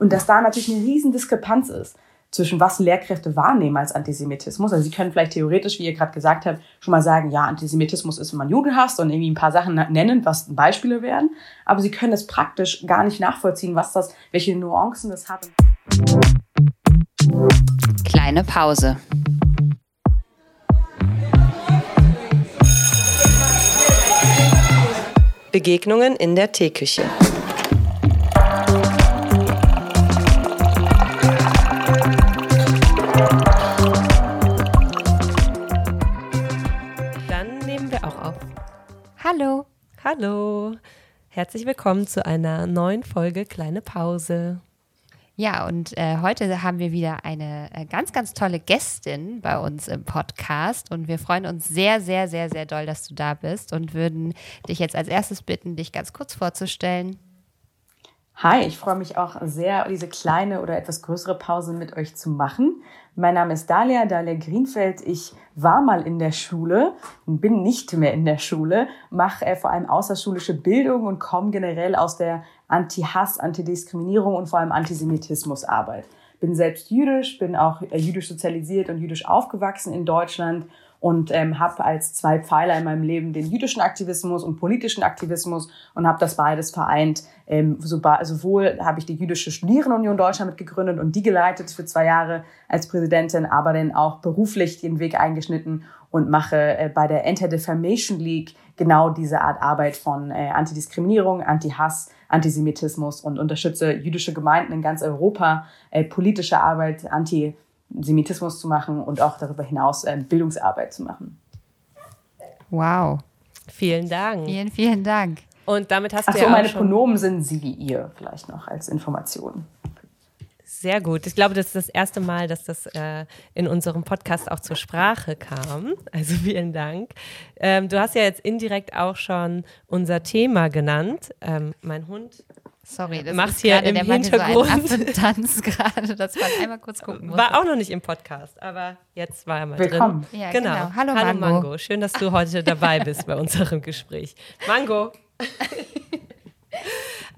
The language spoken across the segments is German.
Und dass da natürlich eine riesen Diskrepanz ist zwischen was Lehrkräfte wahrnehmen als Antisemitismus. Also sie können vielleicht theoretisch, wie ihr gerade gesagt habt, schon mal sagen, ja, Antisemitismus ist, wenn man Juden hasst und irgendwie ein paar Sachen nennen, was Beispiele wären. Aber sie können es praktisch gar nicht nachvollziehen, was das, welche Nuancen das hat. Kleine Pause. Begegnungen in der Teeküche. Hallo. Herzlich willkommen zu einer neuen Folge Kleine Pause. Ja, und äh, heute haben wir wieder eine äh, ganz, ganz tolle Gästin bei uns im Podcast und wir freuen uns sehr, sehr, sehr, sehr doll, dass du da bist und würden dich jetzt als erstes bitten, dich ganz kurz vorzustellen. Hi, ich freue mich auch sehr, diese kleine oder etwas größere Pause mit euch zu machen. Mein Name ist Dalia, Dalia Greenfeld. Ich war mal in der Schule, bin nicht mehr in der Schule, mache äh, vor allem außerschulische Bildung und komme generell aus der Anti-Hass, Antidiskriminierung und vor allem Antisemitismusarbeit. Bin selbst jüdisch, bin auch äh, jüdisch sozialisiert und jüdisch aufgewachsen in Deutschland und ähm, habe als zwei Pfeiler in meinem Leben den jüdischen Aktivismus und politischen Aktivismus und habe das beides vereint. Ähm, sowohl habe ich die jüdische Studierendenunion Deutschland mitgegründet und die geleitet für zwei Jahre als Präsidentin, aber dann auch beruflich den Weg eingeschnitten und mache äh, bei der Anti-Defamation League genau diese Art Arbeit von äh, Antidiskriminierung, Anti-Hass, Antisemitismus und unterstütze jüdische Gemeinden in ganz Europa, äh, politische Arbeit, Anti Semitismus zu machen und auch darüber hinaus äh, Bildungsarbeit zu machen. Wow. Vielen Dank. Vielen, vielen Dank. Und damit hast Ach du so, ja meine Pronomen sind sie, ihr vielleicht noch als Information. Sehr gut. Ich glaube, das ist das erste Mal, dass das äh, in unserem Podcast auch zur Sprache kam. Also vielen Dank. Ähm, du hast ja jetzt indirekt auch schon unser Thema genannt. Ähm, mein Hund Sorry, das macht ist hier gerade im der Mann Hintergrund. so einen Affentanz gerade, dass man einmal kurz gucken muss. war auch noch nicht im Podcast, aber jetzt war er mal Willkommen. drin. Ja, genau. genau. Hallo, Mango. Schön, dass du heute dabei bist bei unserem Gespräch. Mango.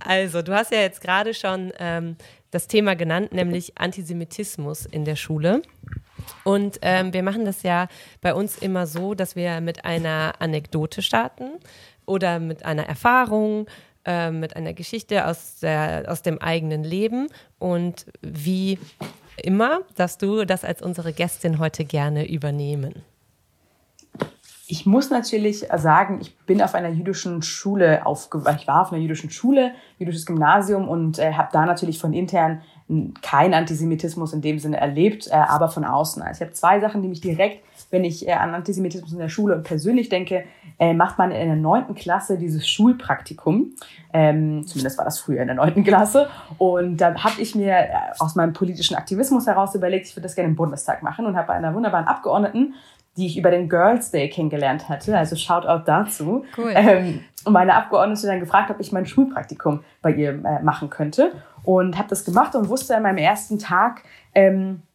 Also, du hast ja jetzt gerade schon ähm, das Thema genannt, nämlich Antisemitismus in der Schule. Und ähm, wir machen das ja bei uns immer so, dass wir mit einer Anekdote starten oder mit einer Erfahrung, äh, mit einer Geschichte aus, der, aus dem eigenen Leben. Und wie immer, dass du das als unsere Gästin heute gerne übernehmen. Ich muss natürlich sagen, ich bin auf einer jüdischen Schule aufgewachsen. Ich war auf einer jüdischen Schule, jüdisches Gymnasium und äh, habe da natürlich von intern keinen Antisemitismus in dem Sinne erlebt, äh, aber von außen. Also ich habe zwei Sachen, die mich direkt, wenn ich äh, an Antisemitismus in der Schule und persönlich denke, äh, macht man in der neunten Klasse dieses Schulpraktikum. Ähm, zumindest war das früher in der neunten Klasse. Und da habe ich mir äh, aus meinem politischen Aktivismus heraus überlegt, ich würde das gerne im Bundestag machen und habe bei einer wunderbaren Abgeordneten die ich über den Girls Day kennengelernt hatte. Also Shoutout dazu. Cool. Ähm, meine Abgeordnete dann gefragt, ob ich mein Schulpraktikum bei ihr äh, machen könnte. Und habe das gemacht und wusste an meinem ersten Tag, ähm, äh,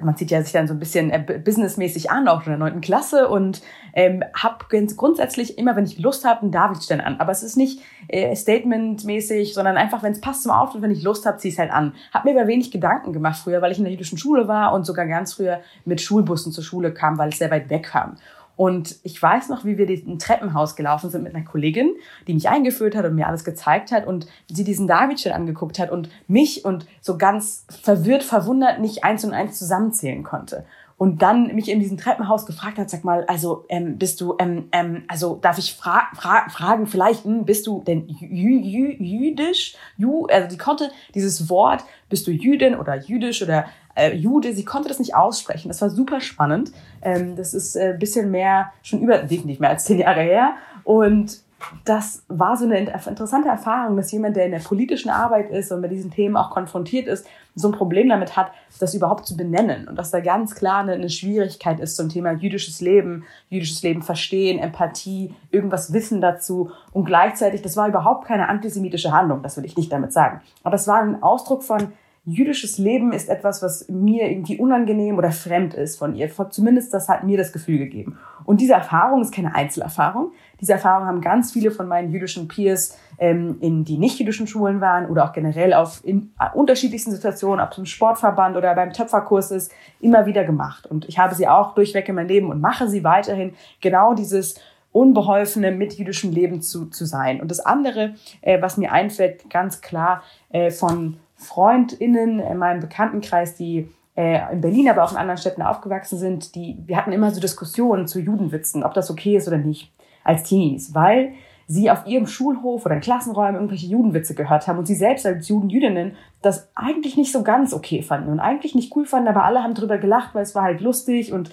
man zieht ja sich dann so ein bisschen äh, businessmäßig an, auch in der neunten Klasse und ähm, habe grundsätzlich immer, wenn ich Lust habe, einen Davidstern an. Aber es ist nicht äh, statementmäßig, sondern einfach, wenn es passt zum Outfit, wenn ich Lust habe, ziehe ich es halt an. Habe mir aber wenig Gedanken gemacht früher, weil ich in der jüdischen Schule war und sogar ganz früher mit Schulbussen zur Schule kam, weil es sehr weit weg kam. Und ich weiß noch, wie wir ein Treppenhaus gelaufen sind mit einer Kollegin, die mich eingeführt hat und mir alles gezeigt hat und sie diesen Davidchen angeguckt hat und mich und so ganz verwirrt, verwundert nicht eins und eins zusammenzählen konnte. Und dann mich in diesem Treppenhaus gefragt hat, sag mal, also ähm, bist du, ähm, ähm, also darf ich fra fra fragen, vielleicht, hm, bist du denn jü jü jüdisch? Ju, also die konnte dieses Wort, bist du Jüdin oder jüdisch oder äh, Jude, sie konnte das nicht aussprechen. Das war super spannend. Ähm, das ist äh, ein bisschen mehr, schon über, definitiv mehr als zehn Jahre her. Und das war so eine interessante Erfahrung, dass jemand, der in der politischen Arbeit ist und mit diesen Themen auch konfrontiert ist, so ein Problem damit hat, das überhaupt zu benennen. Und dass da ganz klar eine, eine Schwierigkeit ist zum Thema jüdisches Leben, jüdisches Leben verstehen, Empathie, irgendwas wissen dazu. Und gleichzeitig, das war überhaupt keine antisemitische Handlung, das will ich nicht damit sagen. Aber das war ein Ausdruck von, jüdisches Leben ist etwas, was mir irgendwie unangenehm oder fremd ist von ihr. Zumindest das hat mir das Gefühl gegeben. Und diese Erfahrung ist keine Einzelerfahrung. Diese Erfahrung haben ganz viele von meinen jüdischen Peers ähm, in die nicht-jüdischen Schulen waren oder auch generell auf in äh, unterschiedlichsten Situationen, ob es im Sportverband oder beim Töpferkurs ist, immer wieder gemacht. Und ich habe sie auch durchweg in meinem Leben und mache sie weiterhin genau dieses unbeholfene mit jüdischem Leben zu, zu sein. Und das andere, äh, was mir einfällt, ganz klar äh, von FreundInnen in meinem Bekanntenkreis, die äh, in Berlin, aber auch in anderen Städten aufgewachsen sind, die, wir hatten immer so Diskussionen zu Judenwitzen, ob das okay ist oder nicht, als Teenies, weil sie auf ihrem Schulhof oder in Klassenräumen irgendwelche Judenwitze gehört haben und sie selbst als Juden, Jüdinnen das eigentlich nicht so ganz okay fanden und eigentlich nicht cool fanden, aber alle haben drüber gelacht, weil es war halt lustig und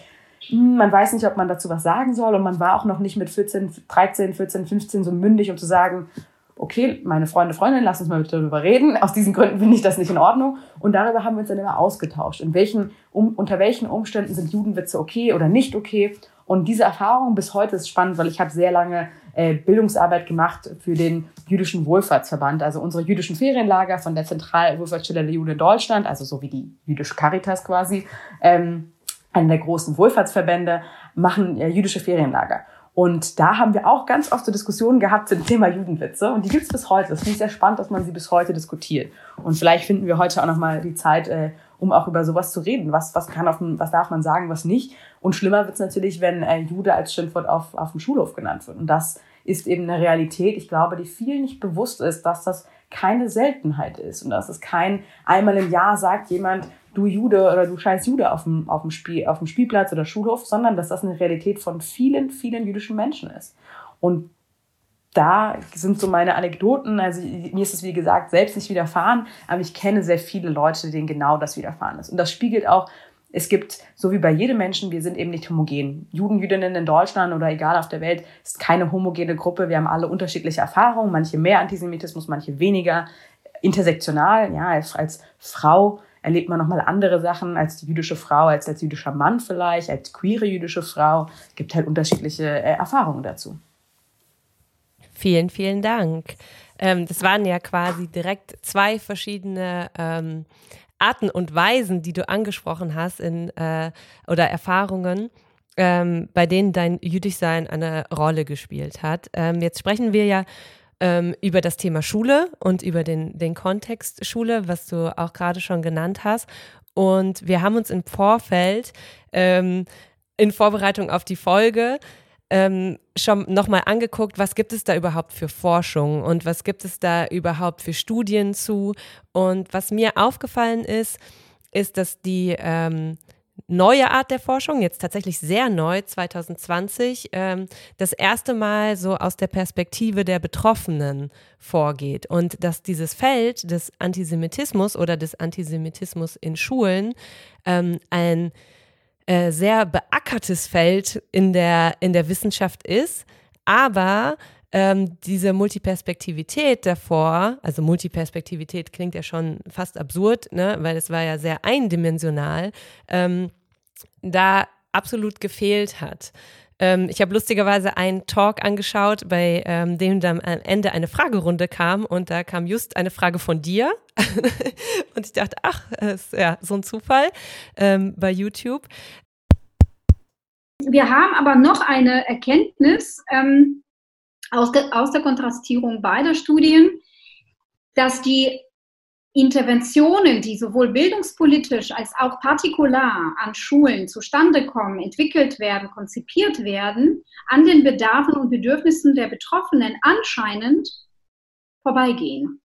hm, man weiß nicht, ob man dazu was sagen soll und man war auch noch nicht mit 14, 13, 14, 15 so mündig, um zu sagen, okay, meine Freunde, Freundinnen, lass uns mal darüber reden. Aus diesen Gründen finde ich das nicht in Ordnung. Und darüber haben wir uns dann immer ausgetauscht. In welchen, um, unter welchen Umständen sind Judenwitze okay oder nicht okay? Und diese Erfahrung bis heute ist spannend, weil ich habe sehr lange äh, Bildungsarbeit gemacht für den jüdischen Wohlfahrtsverband, also unsere jüdischen Ferienlager von der Zentralwohlfahrtsstelle der Juden in Deutschland, also so wie die jüdische Caritas quasi, ähm, einer der großen Wohlfahrtsverbände, machen äh, jüdische Ferienlager. Und da haben wir auch ganz oft so Diskussionen gehabt zum Thema Judenwitze. Und die gibt es bis heute. Das finde ich sehr spannend, dass man sie bis heute diskutiert. Und vielleicht finden wir heute auch nochmal die Zeit, äh, um auch über sowas zu reden. Was, was, kann auf dem, was darf man sagen, was nicht. Und schlimmer wird es natürlich, wenn äh, Jude als Schimpfwort auf, auf dem Schulhof genannt wird. Und das ist eben eine Realität, ich glaube, die vielen nicht bewusst ist, dass das keine Seltenheit ist und dass es kein einmal im Jahr sagt jemand, du Jude oder du scheiß Jude auf dem, auf dem, Spiel, auf dem Spielplatz oder Schulhof, sondern dass das eine Realität von vielen, vielen jüdischen Menschen ist. Und da sind so meine Anekdoten. Also mir ist es, wie gesagt, selbst nicht widerfahren, aber ich kenne sehr viele Leute, denen genau das widerfahren ist. Und das spiegelt auch, es gibt, so wie bei jedem Menschen, wir sind eben nicht homogen. Juden, Jüdinnen in Deutschland oder egal auf der Welt, ist keine homogene Gruppe. Wir haben alle unterschiedliche Erfahrungen, manche mehr Antisemitismus, manche weniger. Intersektional, ja, als, als Frau erlebt man nochmal andere Sachen als die jüdische Frau, als als jüdischer Mann vielleicht, als queere jüdische Frau. Es gibt halt unterschiedliche äh, Erfahrungen dazu. Vielen, vielen Dank. Ähm, das waren ja quasi direkt zwei verschiedene ähm, Arten und Weisen, die du angesprochen hast in, äh, oder Erfahrungen. Ähm, bei denen dein Jüdischsein eine Rolle gespielt hat. Ähm, jetzt sprechen wir ja ähm, über das Thema Schule und über den, den Kontext Schule, was du auch gerade schon genannt hast. Und wir haben uns im Vorfeld ähm, in Vorbereitung auf die Folge ähm, schon nochmal angeguckt, was gibt es da überhaupt für Forschung und was gibt es da überhaupt für Studien zu. Und was mir aufgefallen ist, ist, dass die ähm, neue Art der Forschung, jetzt tatsächlich sehr neu, 2020, ähm, das erste Mal so aus der Perspektive der Betroffenen vorgeht. Und dass dieses Feld des Antisemitismus oder des Antisemitismus in Schulen ähm, ein äh, sehr beackertes Feld in der, in der Wissenschaft ist, aber ähm, diese Multiperspektivität davor, also Multiperspektivität klingt ja schon fast absurd, ne, weil es war ja sehr eindimensional, ähm, da absolut gefehlt hat. Ähm, ich habe lustigerweise einen Talk angeschaut, bei ähm, dem dann am Ende eine Fragerunde kam und da kam just eine Frage von dir. und ich dachte, ach, ist ja so ein Zufall ähm, bei YouTube. Wir haben aber noch eine Erkenntnis ähm, aus, der, aus der Kontrastierung beider Studien, dass die Interventionen, die sowohl bildungspolitisch als auch partikular an Schulen zustande kommen, entwickelt werden, konzipiert werden, an den Bedarfen und Bedürfnissen der Betroffenen anscheinend vorbeigehen.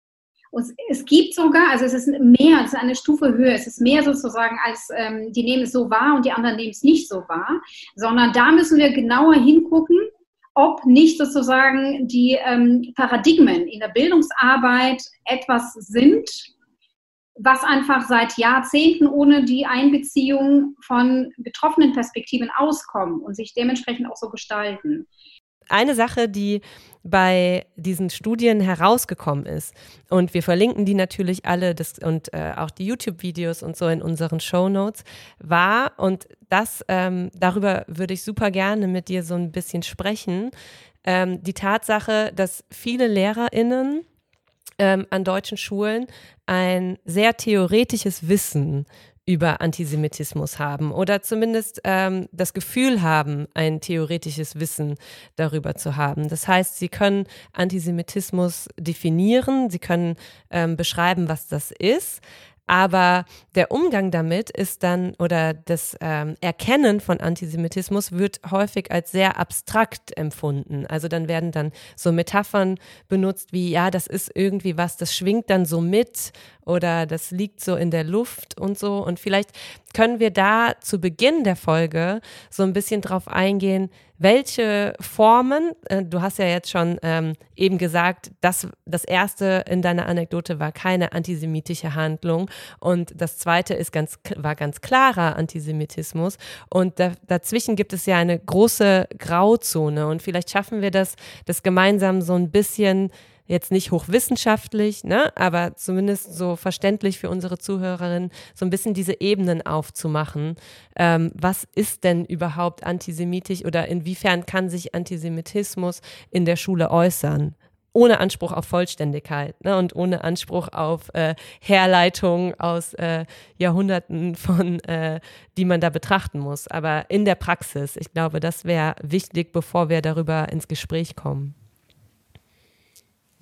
Und es gibt sogar, also es ist mehr, es ist eine Stufe höher, es ist mehr sozusagen als ähm, die nehmen es so wahr und die anderen nehmen es nicht so wahr, sondern da müssen wir genauer hingucken, ob nicht sozusagen die ähm, Paradigmen in der Bildungsarbeit etwas sind, was einfach seit Jahrzehnten ohne die Einbeziehung von betroffenen Perspektiven auskommen und sich dementsprechend auch so gestalten. Eine Sache, die bei diesen Studien herausgekommen ist, und wir verlinken die natürlich alle das, und äh, auch die YouTube-Videos und so in unseren Show Notes, war, und das, ähm, darüber würde ich super gerne mit dir so ein bisschen sprechen, ähm, die Tatsache, dass viele LehrerInnen ähm, an deutschen Schulen ein sehr theoretisches Wissen über Antisemitismus haben oder zumindest ähm, das Gefühl haben, ein theoretisches Wissen darüber zu haben. Das heißt, sie können Antisemitismus definieren, sie können ähm, beschreiben, was das ist, aber der Umgang damit ist dann, oder das ähm, Erkennen von Antisemitismus wird häufig als sehr abstrakt empfunden. Also dann werden dann so Metaphern benutzt wie, ja, das ist irgendwie was, das schwingt dann so mit oder das liegt so in der Luft und so. Und vielleicht können wir da zu Beginn der Folge so ein bisschen drauf eingehen, welche Formen, äh, du hast ja jetzt schon ähm, eben gesagt, dass das erste in deiner Anekdote war keine antisemitische Handlung. Und das zweite ist ganz, war ganz klarer Antisemitismus. Und da, dazwischen gibt es ja eine große Grauzone. Und vielleicht schaffen wir das, das gemeinsam so ein bisschen jetzt nicht hochwissenschaftlich, ne, aber zumindest so verständlich für unsere Zuhörerinnen, so ein bisschen diese Ebenen aufzumachen. Ähm, was ist denn überhaupt antisemitisch oder inwiefern kann sich Antisemitismus in der Schule äußern? ohne Anspruch auf Vollständigkeit ne, und ohne Anspruch auf äh, Herleitung aus äh, Jahrhunderten von, äh, die man da betrachten muss. Aber in der Praxis, ich glaube, das wäre wichtig, bevor wir darüber ins Gespräch kommen.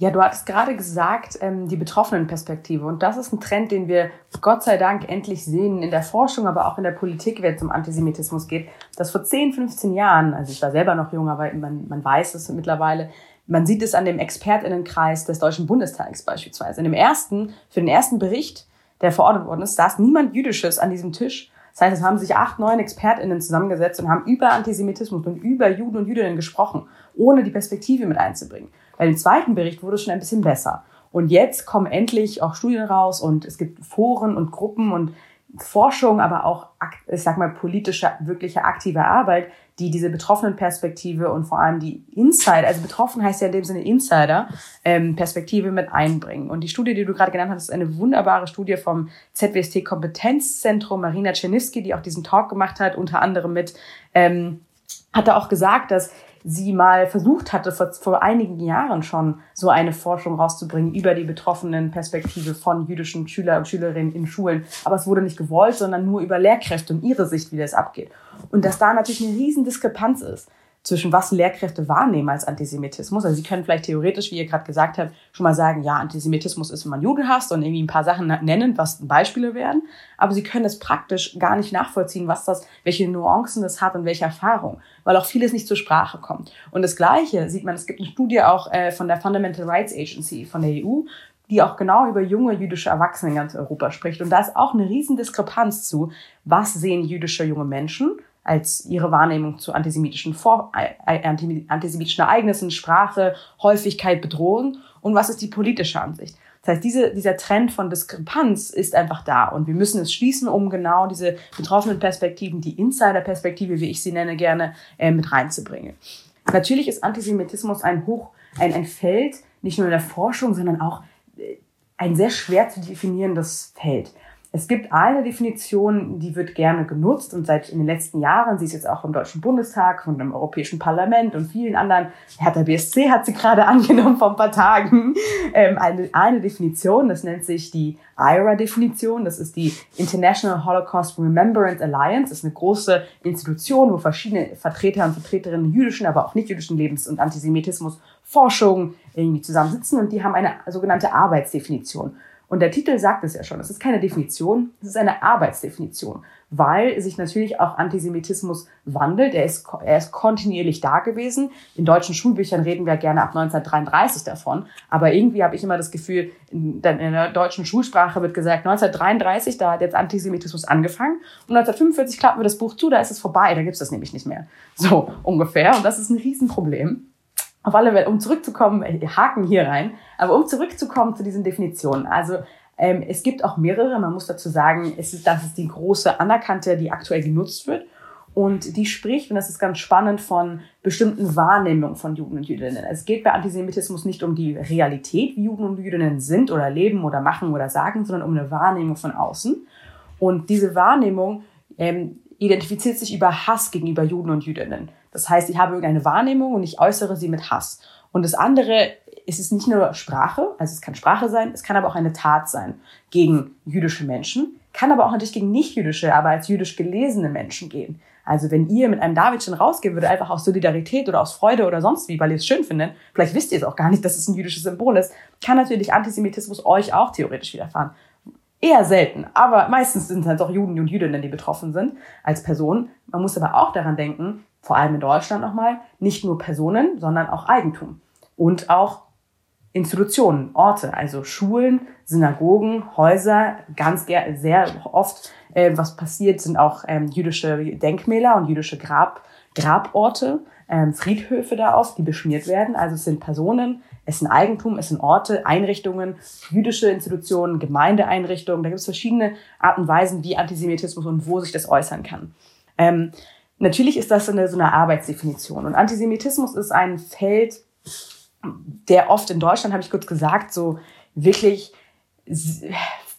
Ja, du hattest gerade gesagt, ähm, die Betroffenenperspektive. Und das ist ein Trend, den wir Gott sei Dank endlich sehen in der Forschung, aber auch in der Politik, wenn es um Antisemitismus geht. Dass vor 10, 15 Jahren, also ich war selber noch jung, aber man, man weiß es mittlerweile, man sieht es an dem ExpertInnenkreis des Deutschen Bundestags beispielsweise. In dem ersten, für den ersten Bericht, der verordnet worden ist, saß niemand Jüdisches an diesem Tisch. Das heißt, es haben sich acht, neun ExpertInnen zusammengesetzt und haben über Antisemitismus und über Juden und Jüdinnen gesprochen, ohne die Perspektive mit einzubringen. Bei dem zweiten Bericht wurde es schon ein bisschen besser. Und jetzt kommen endlich auch Studien raus und es gibt Foren und Gruppen und Forschung, aber auch, ich sag mal, politische, wirkliche aktive Arbeit, die diese betroffenen Perspektive und vor allem die Insider, also betroffen heißt ja in dem Sinne Insider, ähm, Perspektive mit einbringen. Und die Studie, die du gerade genannt hast, ist eine wunderbare Studie vom ZWST Kompetenzzentrum Marina Czerniski, die auch diesen Talk gemacht hat, unter anderem mit, ähm, hat er auch gesagt, dass sie mal versucht hatte, vor, vor einigen Jahren schon so eine Forschung rauszubringen über die betroffenen Perspektive von jüdischen Schüler und Schülerinnen in Schulen. Aber es wurde nicht gewollt, sondern nur über Lehrkräfte und ihre Sicht, wie das abgeht. Und dass da natürlich eine riesen Diskrepanz ist zwischen was Lehrkräfte wahrnehmen als Antisemitismus. Also sie können vielleicht theoretisch, wie ihr gerade gesagt habt, schon mal sagen, ja, Antisemitismus ist, wenn man Juden hasst und irgendwie ein paar Sachen nennen, was Beispiele wären. Aber sie können es praktisch gar nicht nachvollziehen, was das, welche Nuancen das hat und welche Erfahrung, weil auch vieles nicht zur Sprache kommt. Und das Gleiche sieht man, es gibt eine Studie auch äh, von der Fundamental Rights Agency von der EU, die auch genau über junge jüdische Erwachsene in ganz Europa spricht. Und da ist auch eine riesen Diskrepanz zu, was sehen jüdische junge Menschen als ihre Wahrnehmung zu antisemitischen, Vor äh, antisemitischen Ereignissen, Sprache, Häufigkeit, Bedrohung und was ist die politische Ansicht. Das heißt, diese, dieser Trend von Diskrepanz ist einfach da und wir müssen es schließen, um genau diese betroffenen Perspektiven, die Insider-Perspektive, wie ich sie nenne, gerne äh, mit reinzubringen. Natürlich ist Antisemitismus ein Hoch, ein, ein Feld, nicht nur in der Forschung, sondern auch äh, ein sehr schwer zu definierendes Feld. Es gibt eine Definition, die wird gerne genutzt und seit in den letzten Jahren, sie ist jetzt auch im Deutschen Bundestag und im Europäischen Parlament und vielen anderen, Hertha BSC hat sie gerade angenommen vor ein paar Tagen, ähm, eine, eine Definition, das nennt sich die IRA-Definition, das ist die International Holocaust Remembrance Alliance, das ist eine große Institution, wo verschiedene Vertreter und Vertreterinnen jüdischen, aber auch nicht jüdischen Lebens- und Antisemitismus Forschung irgendwie zusammensitzen und die haben eine sogenannte Arbeitsdefinition. Und der Titel sagt es ja schon, es ist keine Definition, es ist eine Arbeitsdefinition, weil sich natürlich auch Antisemitismus wandelt. Er ist, er ist kontinuierlich da gewesen. In deutschen Schulbüchern reden wir gerne ab 1933 davon. Aber irgendwie habe ich immer das Gefühl, in, der deutschen Schulsprache wird gesagt, 1933, da hat jetzt Antisemitismus angefangen. Und 1945 klappen wir das Buch zu, da ist es vorbei, da gibt es das nämlich nicht mehr. So ungefähr. Und das ist ein Riesenproblem. Auf alle Fälle, um zurückzukommen, Haken hier rein, aber um zurückzukommen zu diesen Definitionen. Also ähm, es gibt auch mehrere, man muss dazu sagen, es ist, das ist die große anerkannte, die aktuell genutzt wird. Und die spricht, und das ist ganz spannend, von bestimmten Wahrnehmungen von Juden und Jüdinnen. Es geht bei Antisemitismus nicht um die Realität, wie Juden und Jüdinnen sind oder leben oder machen oder sagen, sondern um eine Wahrnehmung von außen. Und diese Wahrnehmung ähm, identifiziert sich über Hass gegenüber Juden und Jüdinnen. Das heißt, ich habe irgendeine Wahrnehmung und ich äußere sie mit Hass. Und das andere es ist nicht nur Sprache, also es kann Sprache sein, es kann aber auch eine Tat sein gegen jüdische Menschen, kann aber auch natürlich gegen nicht-jüdische, aber als jüdisch gelesene Menschen gehen. Also wenn ihr mit einem Davidchen rausgehen würdet, einfach aus Solidarität oder aus Freude oder sonst wie, weil ihr es schön findet, vielleicht wisst ihr es auch gar nicht, dass es ein jüdisches Symbol ist, kann natürlich Antisemitismus euch auch theoretisch widerfahren. Eher selten, aber meistens sind es halt auch Juden und Jüdinnen, die betroffen sind als Personen. Man muss aber auch daran denken, vor allem in Deutschland nochmal, nicht nur Personen, sondern auch Eigentum und auch Institutionen, Orte, also Schulen, Synagogen, Häuser, ganz sehr oft, äh, was passiert, sind auch ähm, jüdische Denkmäler und jüdische Grab, Graborte, ähm, Friedhöfe da oft, die beschmiert werden. Also es sind Personen, es sind Eigentum, es sind Orte, Einrichtungen, jüdische Institutionen, Gemeindeeinrichtungen. Da gibt es verschiedene Arten und Weisen, wie Antisemitismus und wo sich das äußern kann. Ähm, natürlich ist das eine, so eine Arbeitsdefinition. Und Antisemitismus ist ein Feld, der oft in Deutschland, habe ich kurz gesagt, so wirklich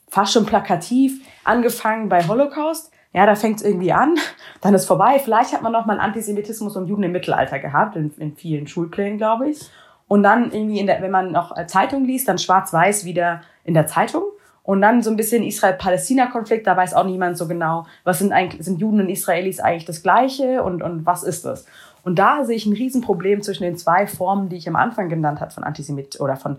fast schon plakativ angefangen bei Holocaust. Ja, da fängt es irgendwie an, dann ist vorbei. Vielleicht hat man noch mal Antisemitismus und Juden im Mittelalter gehabt, in, in vielen Schulplänen, glaube ich. Und dann irgendwie, der, wenn man noch Zeitung liest, dann schwarz-weiß wieder in der Zeitung. Und dann so ein bisschen Israel-Palästina-Konflikt, da weiß auch niemand so genau, was sind eigentlich, sind Juden und Israelis eigentlich das Gleiche und, und was ist das? Und da sehe ich ein Riesenproblem zwischen den zwei Formen, die ich am Anfang genannt habe von Antisemit oder von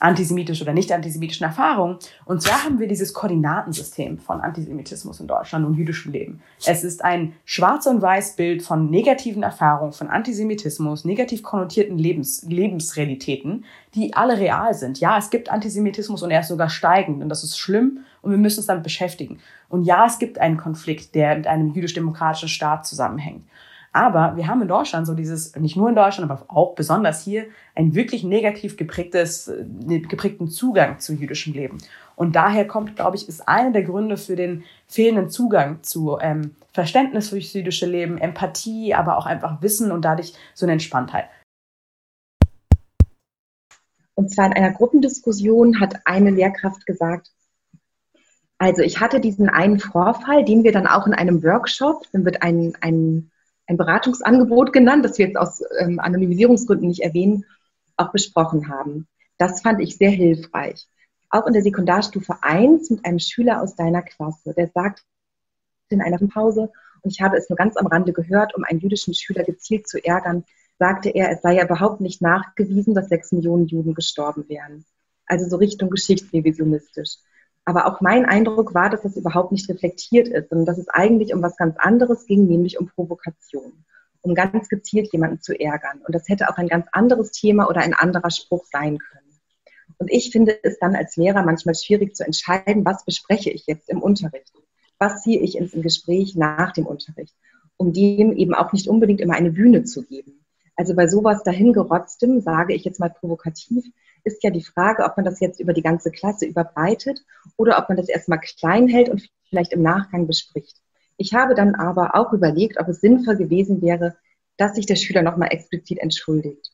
antisemitisch oder nicht antisemitischen Erfahrungen. Und zwar haben wir dieses Koordinatensystem von Antisemitismus in Deutschland und jüdischem Leben. Es ist ein schwarz und weiß Bild von negativen Erfahrungen, von Antisemitismus, negativ konnotierten Lebens, Lebensrealitäten, die alle real sind. Ja, es gibt Antisemitismus und er ist sogar steigend und das ist schlimm und wir müssen uns damit beschäftigen. Und ja, es gibt einen Konflikt, der mit einem jüdisch-demokratischen Staat zusammenhängt. Aber wir haben in Deutschland so dieses, nicht nur in Deutschland, aber auch besonders hier, einen wirklich negativ geprägtes, äh, geprägten Zugang zu jüdischem Leben. Und daher kommt, glaube ich, ist einer der Gründe für den fehlenden Zugang zu ähm, Verständnis für das jüdische Leben, Empathie, aber auch einfach Wissen und dadurch so eine Entspanntheit. Und zwar in einer Gruppendiskussion hat eine Lehrkraft gesagt, also ich hatte diesen einen Vorfall, den wir dann auch in einem Workshop, dann wird ein, ein ein Beratungsangebot genannt, das wir jetzt aus ähm, Anonymisierungsgründen nicht erwähnen, auch besprochen haben. Das fand ich sehr hilfreich. Auch in der Sekundarstufe 1 mit einem Schüler aus deiner Klasse, der sagt in einer Pause, und ich habe es nur ganz am Rande gehört, um einen jüdischen Schüler gezielt zu ärgern, sagte er, es sei ja überhaupt nicht nachgewiesen, dass sechs Millionen Juden gestorben wären. Also so Richtung geschichtsrevisionistisch. Aber auch mein Eindruck war, dass das überhaupt nicht reflektiert ist, sondern dass es eigentlich um was ganz anderes ging, nämlich um Provokation, um ganz gezielt jemanden zu ärgern. Und das hätte auch ein ganz anderes Thema oder ein anderer Spruch sein können. Und ich finde es dann als Lehrer manchmal schwierig zu entscheiden, was bespreche ich jetzt im Unterricht? Was ziehe ich ins Gespräch nach dem Unterricht? Um dem eben auch nicht unbedingt immer eine Bühne zu geben. Also bei sowas dahingerotztem, sage ich jetzt mal provokativ, ist ja die Frage, ob man das jetzt über die ganze Klasse überbreitet oder ob man das erstmal klein hält und vielleicht im Nachgang bespricht. Ich habe dann aber auch überlegt, ob es sinnvoll gewesen wäre, dass sich der Schüler nochmal explizit entschuldigt.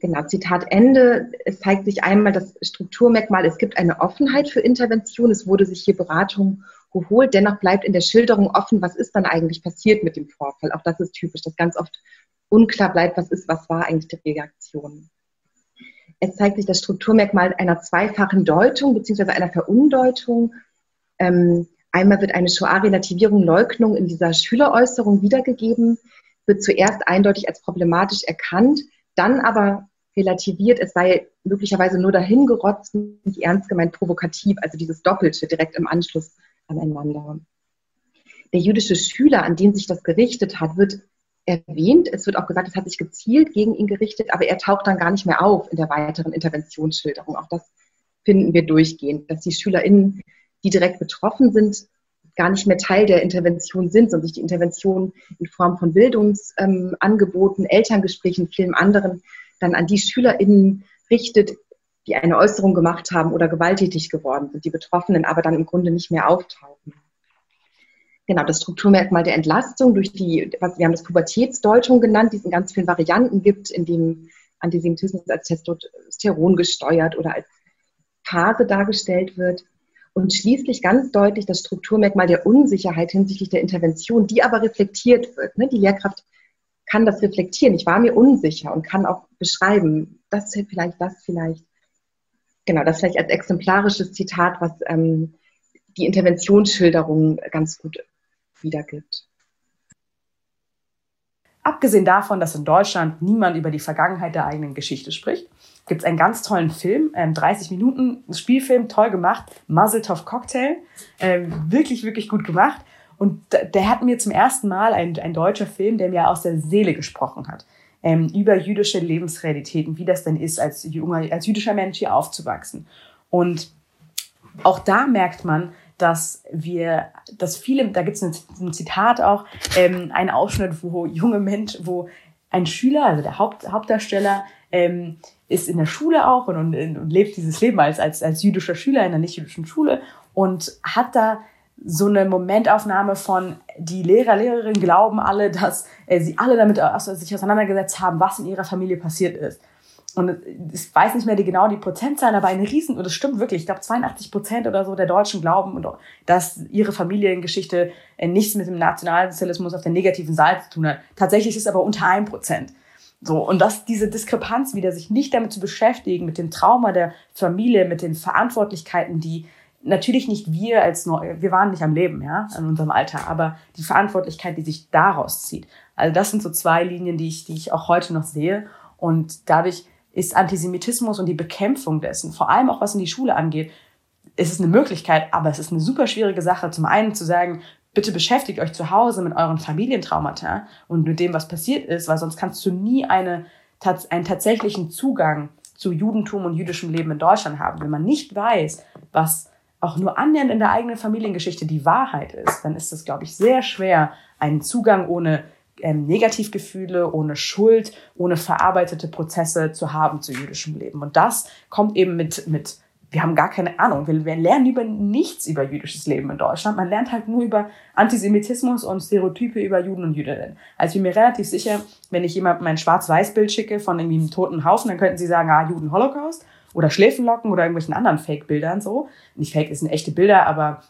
Genau, Zitat Ende. Es zeigt sich einmal das Strukturmerkmal, es gibt eine Offenheit für Intervention, es wurde sich hier Beratung geholt, dennoch bleibt in der Schilderung offen, was ist dann eigentlich passiert mit dem Vorfall. Auch das ist typisch, dass ganz oft unklar bleibt, was ist, was war eigentlich die Reaktion. Es zeigt sich das Strukturmerkmal einer zweifachen Deutung bzw. einer Verundeutung. Ähm, einmal wird eine Shoah-Relativierung, Leugnung in dieser Schüleräußerung wiedergegeben, wird zuerst eindeutig als problematisch erkannt, dann aber relativiert, es sei möglicherweise nur dahingerotzt, nicht ernst gemeint provokativ, also dieses Doppelte direkt im Anschluss aneinander. Der jüdische Schüler, an den sich das gerichtet hat, wird erwähnt. Es wird auch gesagt, es hat sich gezielt gegen ihn gerichtet, aber er taucht dann gar nicht mehr auf in der weiteren Interventionsschilderung. Auch das finden wir durchgehend, dass die SchülerInnen, die direkt betroffen sind, gar nicht mehr Teil der Intervention sind, sondern sich die Intervention in Form von Bildungsangeboten, ähm, Elterngesprächen, vielen anderen dann an die SchülerInnen richtet, die eine Äußerung gemacht haben oder gewalttätig geworden sind, die Betroffenen aber dann im Grunde nicht mehr auftauchen genau, das Strukturmerkmal der Entlastung durch die, was wir haben das Pubertätsdeutung genannt, die es in ganz vielen Varianten gibt, in dem Antisemitismus als Testosteron gesteuert oder als Phase dargestellt wird. Und schließlich ganz deutlich das Strukturmerkmal der Unsicherheit hinsichtlich der Intervention, die aber reflektiert wird. Ne? Die Lehrkraft kann das reflektieren. Ich war mir unsicher und kann auch beschreiben, das vielleicht, das vielleicht. Genau, das vielleicht als exemplarisches Zitat, was ähm, die Interventionsschilderung ganz gut wiedergibt. Abgesehen davon, dass in Deutschland niemand über die Vergangenheit der eigenen Geschichte spricht, gibt es einen ganz tollen Film, ähm, 30 Minuten Spielfilm, toll gemacht, Muzzletoff Cocktail, ähm, wirklich, wirklich gut gemacht. Und der hat mir zum ersten Mal ein, ein deutscher Film, der mir aus der Seele gesprochen hat, ähm, über jüdische Lebensrealitäten, wie das denn ist, als, junger, als jüdischer Mensch hier aufzuwachsen. Und auch da merkt man, dass wir, dass viele, da gibt es ein, Zitat auch, ähm, ein Ausschnitt, wo junge Mensch, wo ein Schüler, also der Haupt, Hauptdarsteller, ähm, ist in der Schule auch und, und, und lebt dieses Leben als, als, als jüdischer Schüler in einer nicht-jüdischen Schule und hat da so eine Momentaufnahme von die Lehrer, Lehrerinnen glauben alle, dass äh, sie alle damit sich auseinandergesetzt haben, was in ihrer Familie passiert ist und ich weiß nicht mehr die, genau die Prozentzahlen, aber eine Riesen, und das stimmt wirklich, ich glaube 82 Prozent oder so der Deutschen glauben, dass ihre Familiengeschichte äh, nichts mit dem Nationalsozialismus auf der negativen Seite zu tun hat. Tatsächlich ist es aber unter ein Prozent. So, und dass diese Diskrepanz wieder, sich nicht damit zu beschäftigen, mit dem Trauma der Familie, mit den Verantwortlichkeiten, die natürlich nicht wir als, wir waren nicht am Leben, ja, in unserem Alter, aber die Verantwortlichkeit, die sich daraus zieht. Also das sind so zwei Linien, die ich, die ich auch heute noch sehe. Und dadurch ist Antisemitismus und die Bekämpfung dessen, vor allem auch was in die Schule angeht, ist es eine Möglichkeit, aber es ist eine super schwierige Sache. Zum einen zu sagen, bitte beschäftigt euch zu Hause mit euren Familientraumata und mit dem, was passiert ist, weil sonst kannst du nie eine, einen tatsächlichen Zugang zu Judentum und jüdischem Leben in Deutschland haben. Wenn man nicht weiß, was auch nur annähernd in der eigenen Familiengeschichte die Wahrheit ist, dann ist es, glaube ich, sehr schwer, einen Zugang ohne ähm, Negativgefühle, ohne Schuld, ohne verarbeitete Prozesse zu haben zu jüdischem Leben. Und das kommt eben mit, mit wir haben gar keine Ahnung. Wir, wir lernen über nichts über jüdisches Leben in Deutschland. Man lernt halt nur über Antisemitismus und Stereotype über Juden und Jüdinnen. Also ich bin mir relativ sicher, wenn ich jemandem ein Schwarz-Weiß-Bild schicke von irgendwie einem toten Haufen, dann könnten sie sagen, ah, Juden Holocaust oder Schläfenlocken oder irgendwelchen anderen Fake-Bildern so. Nicht Fake, es sind echte Bilder, aber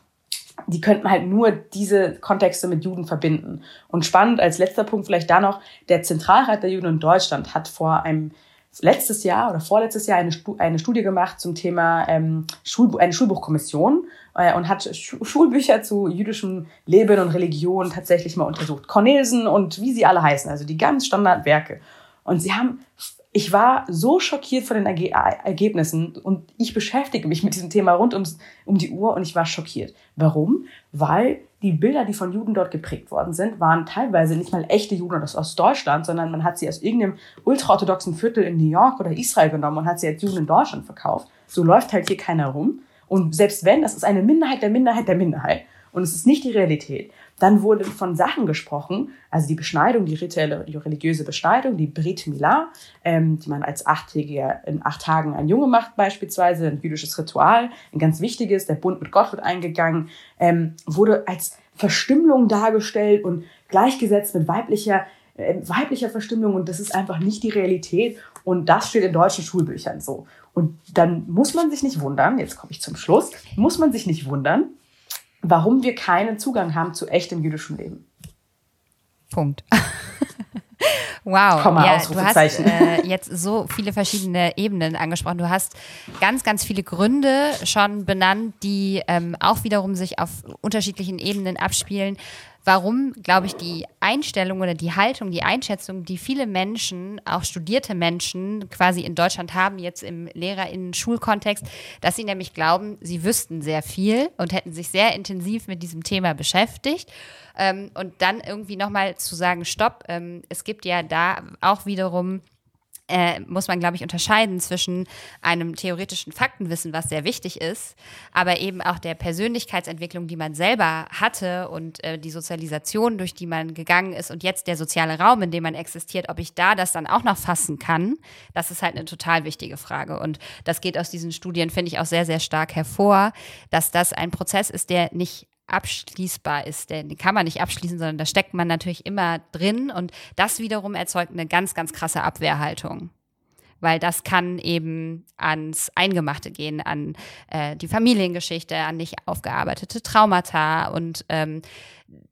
die könnten halt nur diese Kontexte mit Juden verbinden. Und spannend als letzter Punkt vielleicht da noch, der Zentralrat der Juden in Deutschland hat vor einem letztes Jahr oder vorletztes Jahr eine, eine Studie gemacht zum Thema ähm, Schul eine Schulbuchkommission äh, und hat Sch Schulbücher zu jüdischem Leben und Religion tatsächlich mal untersucht. Cornelsen und wie sie alle heißen, also die ganz Standardwerke. Und sie haben ich war so schockiert von den Erge Ergebnissen und ich beschäftige mich mit diesem Thema rund ums, um die Uhr und ich war schockiert. Warum? Weil die Bilder, die von Juden dort geprägt worden sind, waren teilweise nicht mal echte Juden aus Deutschland, sondern man hat sie aus irgendeinem ultraorthodoxen Viertel in New York oder Israel genommen und hat sie als Juden in Deutschland verkauft. So läuft halt hier keiner rum. Und selbst wenn, das ist eine Minderheit der Minderheit der Minderheit. Und es ist nicht die Realität. Dann wurde von Sachen gesprochen, also die Beschneidung, die rituelle, die religiöse Beschneidung, die Brit Milah, ähm, die man als Achttägiger in acht Tagen ein Junge macht beispielsweise, ein jüdisches Ritual, ein ganz wichtiges, der Bund mit Gott wird eingegangen, ähm, wurde als Verstümmelung dargestellt und gleichgesetzt mit weiblicher, äh, weiblicher Verstümmelung und das ist einfach nicht die Realität und das steht in deutschen Schulbüchern so. Und dann muss man sich nicht wundern, jetzt komme ich zum Schluss, muss man sich nicht wundern, warum wir keinen Zugang haben zu echtem jüdischem Leben. Punkt. Wow, Komma, ja, du hast äh, jetzt so viele verschiedene Ebenen angesprochen. Du hast ganz, ganz viele Gründe schon benannt, die ähm, auch wiederum sich auf unterschiedlichen Ebenen abspielen warum, glaube ich, die Einstellung oder die Haltung, die Einschätzung, die viele Menschen, auch studierte Menschen quasi in Deutschland haben, jetzt im Lehrerinnen-Schulkontext, dass sie nämlich glauben, sie wüssten sehr viel und hätten sich sehr intensiv mit diesem Thema beschäftigt. Ähm, und dann irgendwie nochmal zu sagen, stopp, ähm, es gibt ja da auch wiederum äh, muss man, glaube ich, unterscheiden zwischen einem theoretischen Faktenwissen, was sehr wichtig ist, aber eben auch der Persönlichkeitsentwicklung, die man selber hatte und äh, die Sozialisation, durch die man gegangen ist und jetzt der soziale Raum, in dem man existiert, ob ich da das dann auch noch fassen kann, das ist halt eine total wichtige Frage. Und das geht aus diesen Studien, finde ich, auch sehr, sehr stark hervor, dass das ein Prozess ist, der nicht abschließbar ist. Den kann man nicht abschließen, sondern da steckt man natürlich immer drin und das wiederum erzeugt eine ganz, ganz krasse Abwehrhaltung. Weil das kann eben ans Eingemachte gehen, an äh, die Familiengeschichte, an nicht aufgearbeitete Traumata und ähm,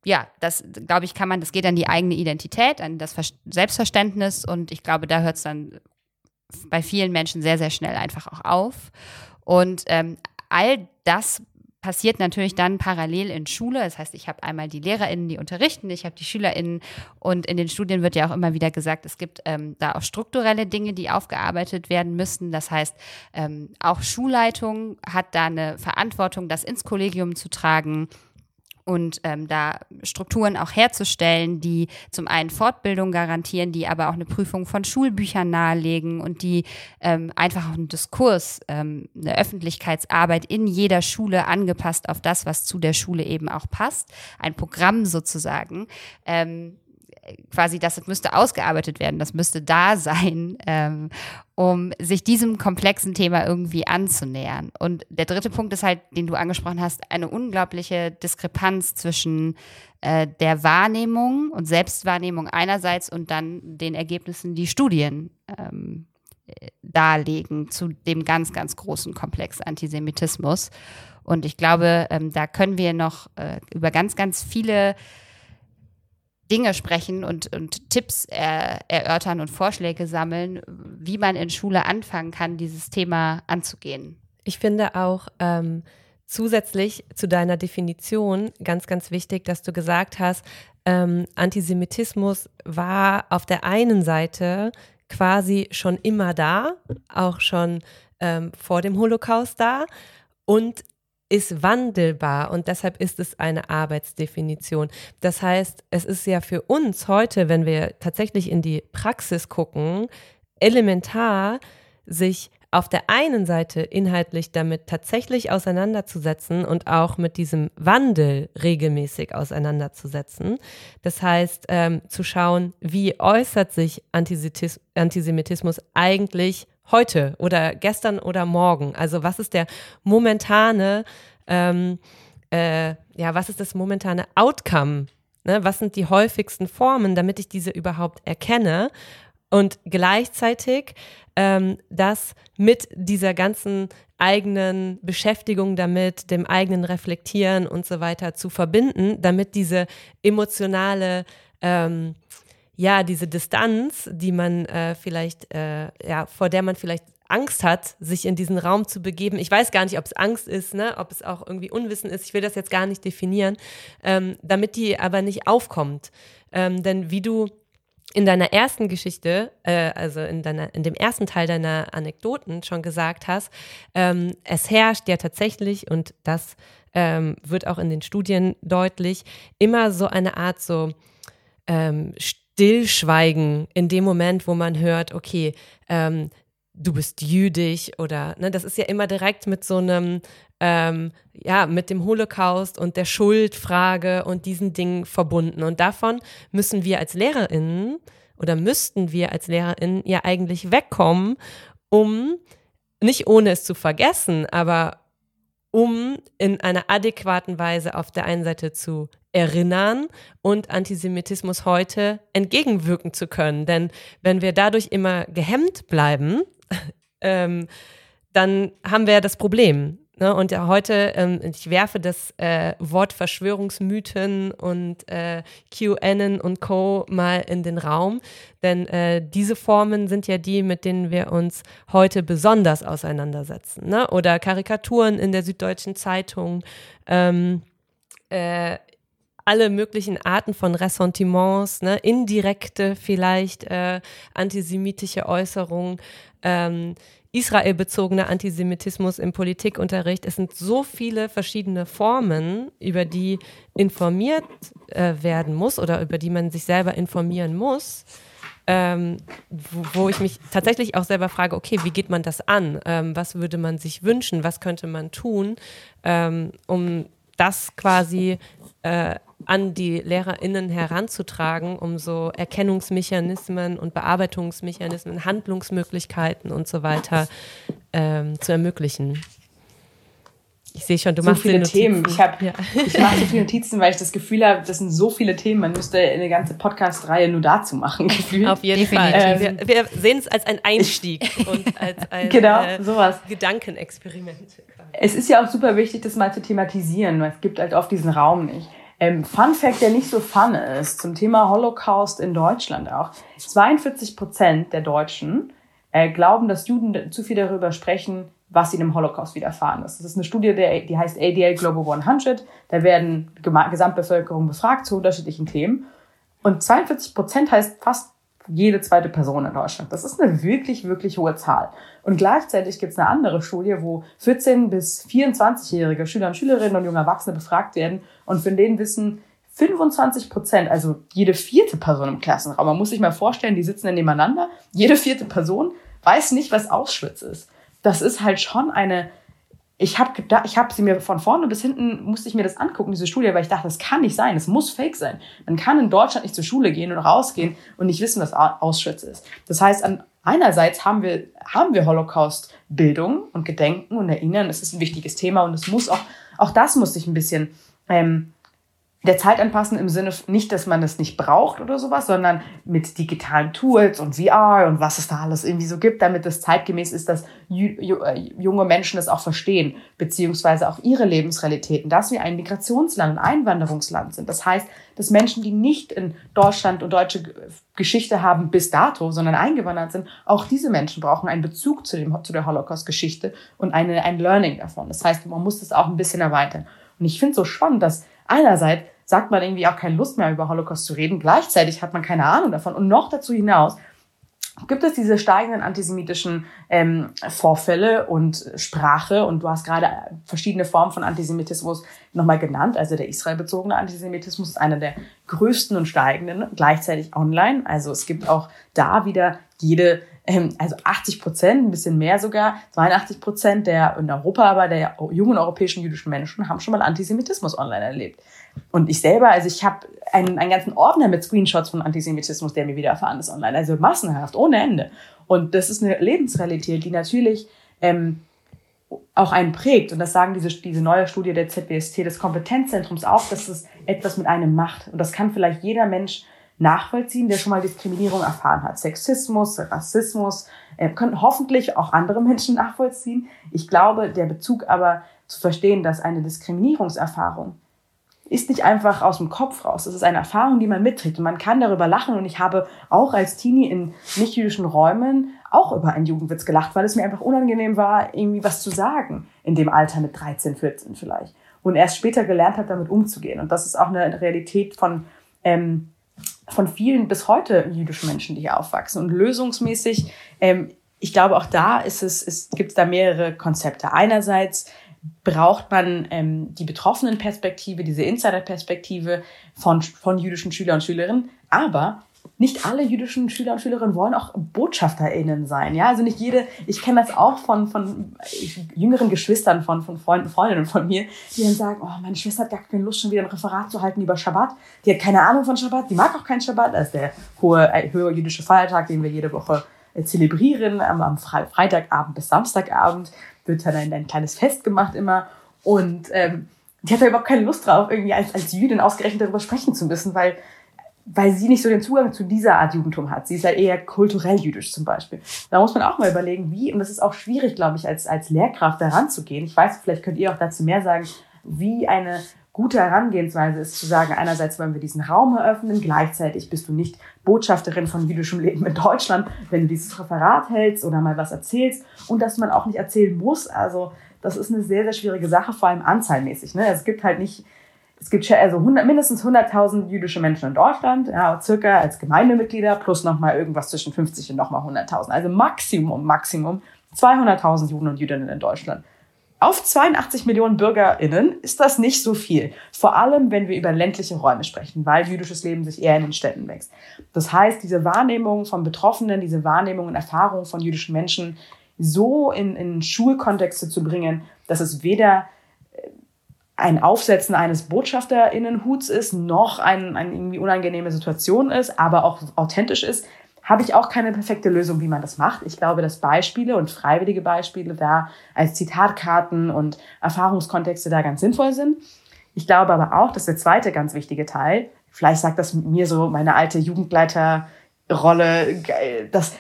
ja, das glaube ich, kann man, das geht an die eigene Identität, an das Selbstverständnis und ich glaube, da hört es dann bei vielen Menschen sehr, sehr schnell einfach auch auf. Und ähm, all das passiert natürlich dann parallel in Schule. Das heißt, ich habe einmal die LehrerInnen, die unterrichten, ich habe die SchülerInnen und in den Studien wird ja auch immer wieder gesagt, es gibt ähm, da auch strukturelle Dinge, die aufgearbeitet werden müssen. Das heißt, ähm, auch Schulleitung hat da eine Verantwortung, das ins Kollegium zu tragen und ähm, da Strukturen auch herzustellen, die zum einen Fortbildung garantieren, die aber auch eine Prüfung von Schulbüchern nahelegen und die ähm, einfach auch einen Diskurs, ähm, eine Öffentlichkeitsarbeit in jeder Schule angepasst auf das, was zu der Schule eben auch passt, ein Programm sozusagen. Ähm, quasi, das müsste ausgearbeitet werden, das müsste da sein, ähm, um sich diesem komplexen Thema irgendwie anzunähern. Und der dritte Punkt ist halt, den du angesprochen hast, eine unglaubliche Diskrepanz zwischen äh, der Wahrnehmung und Selbstwahrnehmung einerseits und dann den Ergebnissen, die Studien ähm, darlegen zu dem ganz, ganz großen Komplex Antisemitismus. Und ich glaube, ähm, da können wir noch äh, über ganz, ganz viele Dinge sprechen und, und Tipps äh, erörtern und Vorschläge sammeln, wie man in Schule anfangen kann, dieses Thema anzugehen. Ich finde auch ähm, zusätzlich zu deiner Definition ganz, ganz wichtig, dass du gesagt hast, ähm, Antisemitismus war auf der einen Seite quasi schon immer da, auch schon ähm, vor dem Holocaust da und ist wandelbar und deshalb ist es eine Arbeitsdefinition. Das heißt, es ist ja für uns heute, wenn wir tatsächlich in die Praxis gucken, elementar, sich auf der einen Seite inhaltlich damit tatsächlich auseinanderzusetzen und auch mit diesem Wandel regelmäßig auseinanderzusetzen. Das heißt, ähm, zu schauen, wie äußert sich Antisemitismus eigentlich heute oder gestern oder morgen? Also was ist der momentane, ähm, äh, ja, was ist das momentane Outcome? Ne? Was sind die häufigsten Formen, damit ich diese überhaupt erkenne? Und gleichzeitig ähm, das mit dieser ganzen eigenen Beschäftigung damit, dem eigenen Reflektieren und so weiter zu verbinden, damit diese emotionale ähm, ja, diese Distanz, die man äh, vielleicht, äh, ja, vor der man vielleicht Angst hat, sich in diesen Raum zu begeben. Ich weiß gar nicht, ob es Angst ist, ne, ob es auch irgendwie Unwissen ist. Ich will das jetzt gar nicht definieren, ähm, damit die aber nicht aufkommt. Ähm, denn wie du in deiner ersten Geschichte, äh, also in, deiner, in dem ersten Teil deiner Anekdoten schon gesagt hast, ähm, es herrscht ja tatsächlich, und das ähm, wird auch in den Studien deutlich, immer so eine Art so ähm, Stillschweigen in dem Moment, wo man hört, okay, ähm, du bist jüdisch oder, ne, das ist ja immer direkt mit so einem, ähm, ja, mit dem Holocaust und der Schuldfrage und diesen Dingen verbunden. Und davon müssen wir als LehrerInnen oder müssten wir als LehrerInnen ja eigentlich wegkommen, um nicht ohne es zu vergessen, aber um in einer adäquaten Weise auf der einen Seite zu erinnern und Antisemitismus heute entgegenwirken zu können. Denn wenn wir dadurch immer gehemmt bleiben, ähm, dann haben wir das Problem. Ne? Und ja, heute, ähm, ich werfe das äh, Wort Verschwörungsmythen und äh, QAnon und Co. mal in den Raum, denn äh, diese Formen sind ja die, mit denen wir uns heute besonders auseinandersetzen. Ne? Oder Karikaturen in der Süddeutschen Zeitung. Ähm, äh, alle möglichen Arten von Ressentiments, ne, indirekte vielleicht äh, antisemitische Äußerungen, ähm, israelbezogener Antisemitismus im Politikunterricht. Es sind so viele verschiedene Formen, über die informiert äh, werden muss oder über die man sich selber informieren muss. Ähm, wo, wo, ich mich tatsächlich auch selber frage, okay, wie geht man das an? Ähm, was würde man sich wünschen? Was könnte man tun, ähm, um das quasi äh, an die LehrerInnen heranzutragen, um so Erkennungsmechanismen und Bearbeitungsmechanismen, Handlungsmöglichkeiten und so weiter ähm, zu ermöglichen. Ich sehe schon, du so machst viele Themen. Ich, hab, ja. ich mache so viele Notizen, weil ich das Gefühl habe, das sind so viele Themen. Man müsste eine ganze Podcast-Reihe nur dazu machen. Gefühlt. Auf jeden Definitiv. Fall. Ähm, wir, wir, sehen es als ein Einstieg und als ein genau, äh, sowas. Gedankenexperiment. Es ist ja auch super wichtig, das mal zu thematisieren. Es gibt halt oft diesen Raum nicht. Ähm, Fun Fact, der nicht so fun ist, zum Thema Holocaust in Deutschland auch. 42 Prozent der Deutschen äh, glauben, dass Juden zu viel darüber sprechen, was ihnen im Holocaust widerfahren ist. Das ist eine Studie, die heißt ADL Global 100. Da werden Gesamtbevölkerung befragt zu unterschiedlichen Themen. Und 42 Prozent heißt fast jede zweite Person in Deutschland. Das ist eine wirklich, wirklich hohe Zahl. Und gleichzeitig gibt es eine andere Studie, wo 14- bis 24-jährige Schüler und Schülerinnen und junge Erwachsene befragt werden und von denen wissen 25 Prozent, also jede vierte Person im Klassenraum, man muss sich mal vorstellen, die sitzen nebeneinander, jede vierte Person weiß nicht, was Auschwitz ist. Das ist halt schon eine ich habe ich hab sie mir von vorne bis hinten, musste ich mir das angucken, diese Studie, weil ich dachte, das kann nicht sein, das muss fake sein. Man kann in Deutschland nicht zur Schule gehen und rausgehen und nicht wissen, was Auschwitz ist. Das heißt, an einerseits haben wir, haben wir Holocaust-Bildung und Gedenken und Erinnern, das ist ein wichtiges Thema und es muss auch, auch das muss sich ein bisschen ähm, der Zeit anpassen im Sinne nicht, dass man das nicht braucht oder sowas, sondern mit digitalen Tools und VR und was es da alles irgendwie so gibt, damit es zeitgemäß ist, dass äh, junge Menschen das auch verstehen, beziehungsweise auch ihre Lebensrealitäten, dass wir ein Migrationsland, ein Einwanderungsland sind. Das heißt, dass Menschen, die nicht in Deutschland und deutsche Geschichte haben bis dato, sondern eingewandert sind, auch diese Menschen brauchen einen Bezug zu, dem, zu der Holocaust-Geschichte und eine, ein Learning davon. Das heißt, man muss das auch ein bisschen erweitern. Und ich finde es so spannend, dass einerseits sagt man irgendwie auch keine Lust mehr über Holocaust zu reden, gleichzeitig hat man keine Ahnung davon und noch dazu hinaus gibt es diese steigenden antisemitischen ähm, Vorfälle und Sprache und du hast gerade verschiedene Formen von Antisemitismus nochmal genannt. Also der israelbezogene Antisemitismus ist einer der größten und steigenden, gleichzeitig online. Also es gibt auch da wieder jede ähm, also 80 Prozent, ein bisschen mehr sogar, 82 Prozent der in Europa aber der jungen europäischen jüdischen Menschen haben schon mal Antisemitismus online erlebt. Und ich selber, also ich habe einen, einen ganzen Ordner mit Screenshots von Antisemitismus, der mir widerfahren ist online, also massenhaft, ohne Ende. Und das ist eine Lebensrealität, die natürlich ähm, auch einen prägt. Und das sagen diese, diese neue Studie der ZBST, des Kompetenzzentrums auch, dass es etwas mit einem macht. Und das kann vielleicht jeder Mensch nachvollziehen, der schon mal Diskriminierung erfahren hat. Sexismus, Rassismus, äh, können hoffentlich auch andere Menschen nachvollziehen. Ich glaube, der Bezug aber zu verstehen, dass eine Diskriminierungserfahrung ist nicht einfach aus dem Kopf raus. Es ist eine Erfahrung, die man mitträgt und man kann darüber lachen. Und ich habe auch als Teenie in nicht-jüdischen Räumen auch über einen Jugendwitz gelacht, weil es mir einfach unangenehm war, irgendwie was zu sagen in dem Alter mit 13, 14 vielleicht. Und erst später gelernt habe, damit umzugehen. Und das ist auch eine Realität von ähm, von vielen bis heute jüdischen Menschen, die hier aufwachsen. Und lösungsmäßig, ähm, ich glaube, auch da ist es, es gibt da mehrere Konzepte. Einerseits braucht man ähm, die betroffenen Perspektive, diese Insider-Perspektive von, von jüdischen Schülern und Schülerinnen, aber nicht alle jüdischen Schüler und Schülerinnen wollen auch BotschafterInnen sein. Ja, also nicht jede, ich kenne das auch von, von jüngeren Geschwistern, von, von Freunden, Freundinnen von mir, die dann sagen, oh, meine Schwester hat gar keine Lust, schon wieder ein Referat zu halten über Schabbat. Die hat keine Ahnung von Schabbat, die mag auch keinen Schabbat. Das ist der hohe, äh, hohe jüdische Feiertag, den wir jede Woche äh, zelebrieren, am, am Freitagabend bis Samstagabend wird dann ein, ein kleines Fest gemacht immer. Und ähm, die hat da überhaupt keine Lust drauf, irgendwie als, als Jüdin ausgerechnet darüber sprechen zu müssen, weil weil sie nicht so den Zugang zu dieser Art Judentum hat. Sie ist halt eher kulturell jüdisch zum Beispiel. Da muss man auch mal überlegen, wie, und das ist auch schwierig, glaube ich, als, als Lehrkraft daran zu. Ich weiß, vielleicht könnt ihr auch dazu mehr sagen, wie eine gute Herangehensweise ist zu sagen, einerseits wollen wir diesen Raum eröffnen, gleichzeitig bist du nicht Botschafterin von jüdischem Leben in Deutschland, wenn du dieses Referat hältst oder mal was erzählst und dass man auch nicht erzählen muss. Also das ist eine sehr, sehr schwierige Sache, vor allem anzahlmäßig. Ne? Es gibt halt nicht es gibt also 100, mindestens 100.000 jüdische Menschen in Deutschland, ja, circa als Gemeindemitglieder, plus nochmal irgendwas zwischen 50 und nochmal 100.000. Also Maximum, Maximum 200.000 Juden und Jüdinnen in Deutschland. Auf 82 Millionen BürgerInnen ist das nicht so viel. Vor allem, wenn wir über ländliche Räume sprechen, weil jüdisches Leben sich eher in den Städten wächst. Das heißt, diese Wahrnehmung von Betroffenen, diese Wahrnehmung und Erfahrung von jüdischen Menschen so in, in Schulkontexte zu bringen, dass es weder ein Aufsetzen eines Botschafterinnenhuts ist, noch ein, eine irgendwie unangenehme Situation ist, aber auch authentisch ist, habe ich auch keine perfekte Lösung, wie man das macht. Ich glaube, dass Beispiele und freiwillige Beispiele da als Zitatkarten und Erfahrungskontexte da ganz sinnvoll sind. Ich glaube aber auch, dass der zweite ganz wichtige Teil, vielleicht sagt das mir so meine alte Jugendleiterrolle, dass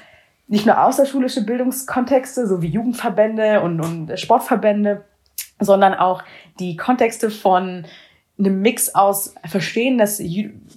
nicht nur außerschulische Bildungskontexte, so wie Jugendverbände und, und Sportverbände, sondern auch die Kontexte von einem Mix aus Verstehen, dass,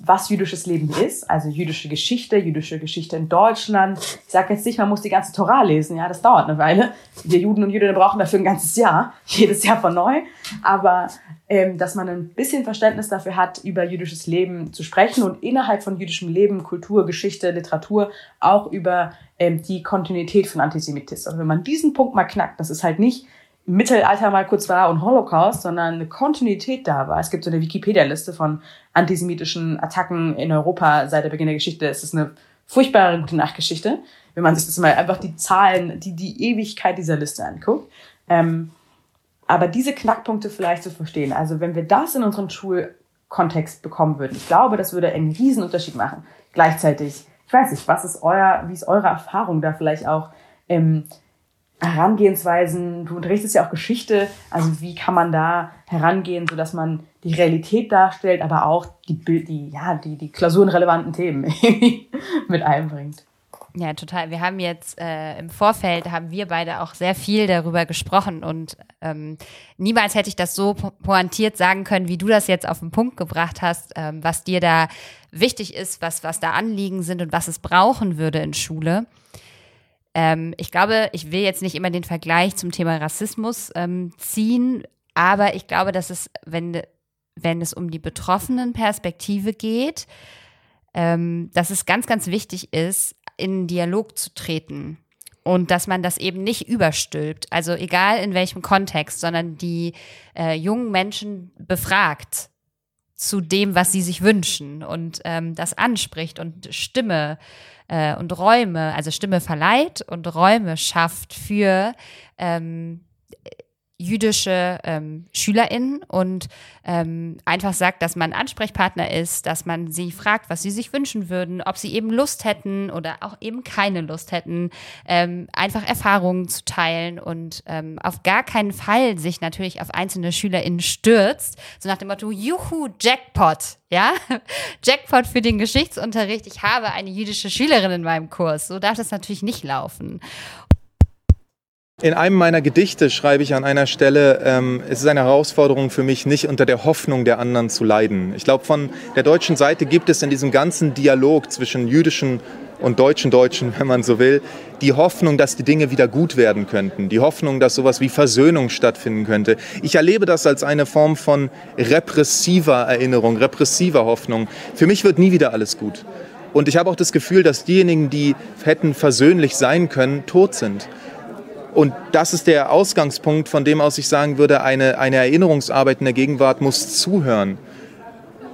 was jüdisches Leben ist, also jüdische Geschichte, jüdische Geschichte in Deutschland. Ich sage jetzt nicht, man muss die ganze Torah lesen, ja, das dauert eine Weile. Wir Juden und Jüdinnen brauchen dafür ein ganzes Jahr, jedes Jahr von neu. Aber ähm, dass man ein bisschen Verständnis dafür hat, über jüdisches Leben zu sprechen und innerhalb von jüdischem Leben, Kultur, Geschichte, Literatur auch über ähm, die Kontinuität von Antisemitismus. Also wenn man diesen Punkt mal knackt, das ist halt nicht Mittelalter mal kurz war und Holocaust, sondern eine Kontinuität da war. Es gibt so eine Wikipedia-Liste von antisemitischen Attacken in Europa seit der Beginn der Geschichte. Es ist eine furchtbare gute Nachgeschichte, wenn man sich das mal einfach die Zahlen, die, die Ewigkeit dieser Liste anguckt. Ähm, aber diese Knackpunkte vielleicht zu verstehen, also wenn wir das in unseren Schulkontext bekommen würden, ich glaube, das würde einen riesen Unterschied machen. Gleichzeitig, ich weiß nicht, was ist euer, wie ist eure Erfahrung da vielleicht auch? Ähm, Herangehensweisen, du unterrichtest ja auch Geschichte, also wie kann man da herangehen, so dass man die Realität darstellt, aber auch die, die, ja, die, die klausurenrelevanten Themen mit einbringt. Ja, total. Wir haben jetzt äh, im Vorfeld, haben wir beide auch sehr viel darüber gesprochen und ähm, niemals hätte ich das so pointiert sagen können, wie du das jetzt auf den Punkt gebracht hast, ähm, was dir da wichtig ist, was, was da Anliegen sind und was es brauchen würde in Schule. Ähm, ich glaube, ich will jetzt nicht immer den Vergleich zum Thema Rassismus ähm, ziehen, aber ich glaube, dass es, wenn, wenn es um die betroffenen Perspektive geht, ähm, dass es ganz, ganz wichtig ist, in Dialog zu treten und dass man das eben nicht überstülpt, also egal in welchem Kontext, sondern die äh, jungen Menschen befragt zu dem, was sie sich wünschen und ähm, das anspricht und Stimme äh, und Räume, also Stimme verleiht und Räume schafft für ähm, jüdische ähm, SchülerInnen und ähm, einfach sagt, dass man Ansprechpartner ist, dass man sie fragt, was sie sich wünschen würden, ob sie eben Lust hätten oder auch eben keine Lust hätten, ähm, einfach Erfahrungen zu teilen und ähm, auf gar keinen Fall sich natürlich auf einzelne SchülerInnen stürzt, so nach dem Motto, juhu, Jackpot, ja, Jackpot für den Geschichtsunterricht, ich habe eine jüdische Schülerin in meinem Kurs. So darf das natürlich nicht laufen. In einem meiner Gedichte schreibe ich an einer Stelle, ähm, es ist eine Herausforderung für mich, nicht unter der Hoffnung der anderen zu leiden. Ich glaube, von der deutschen Seite gibt es in diesem ganzen Dialog zwischen jüdischen und deutschen Deutschen, wenn man so will, die Hoffnung, dass die Dinge wieder gut werden könnten, die Hoffnung, dass sowas wie Versöhnung stattfinden könnte. Ich erlebe das als eine Form von repressiver Erinnerung, repressiver Hoffnung. Für mich wird nie wieder alles gut. Und ich habe auch das Gefühl, dass diejenigen, die hätten versöhnlich sein können, tot sind. Und das ist der Ausgangspunkt, von dem aus ich sagen würde, eine, eine Erinnerungsarbeit in der Gegenwart muss zuhören,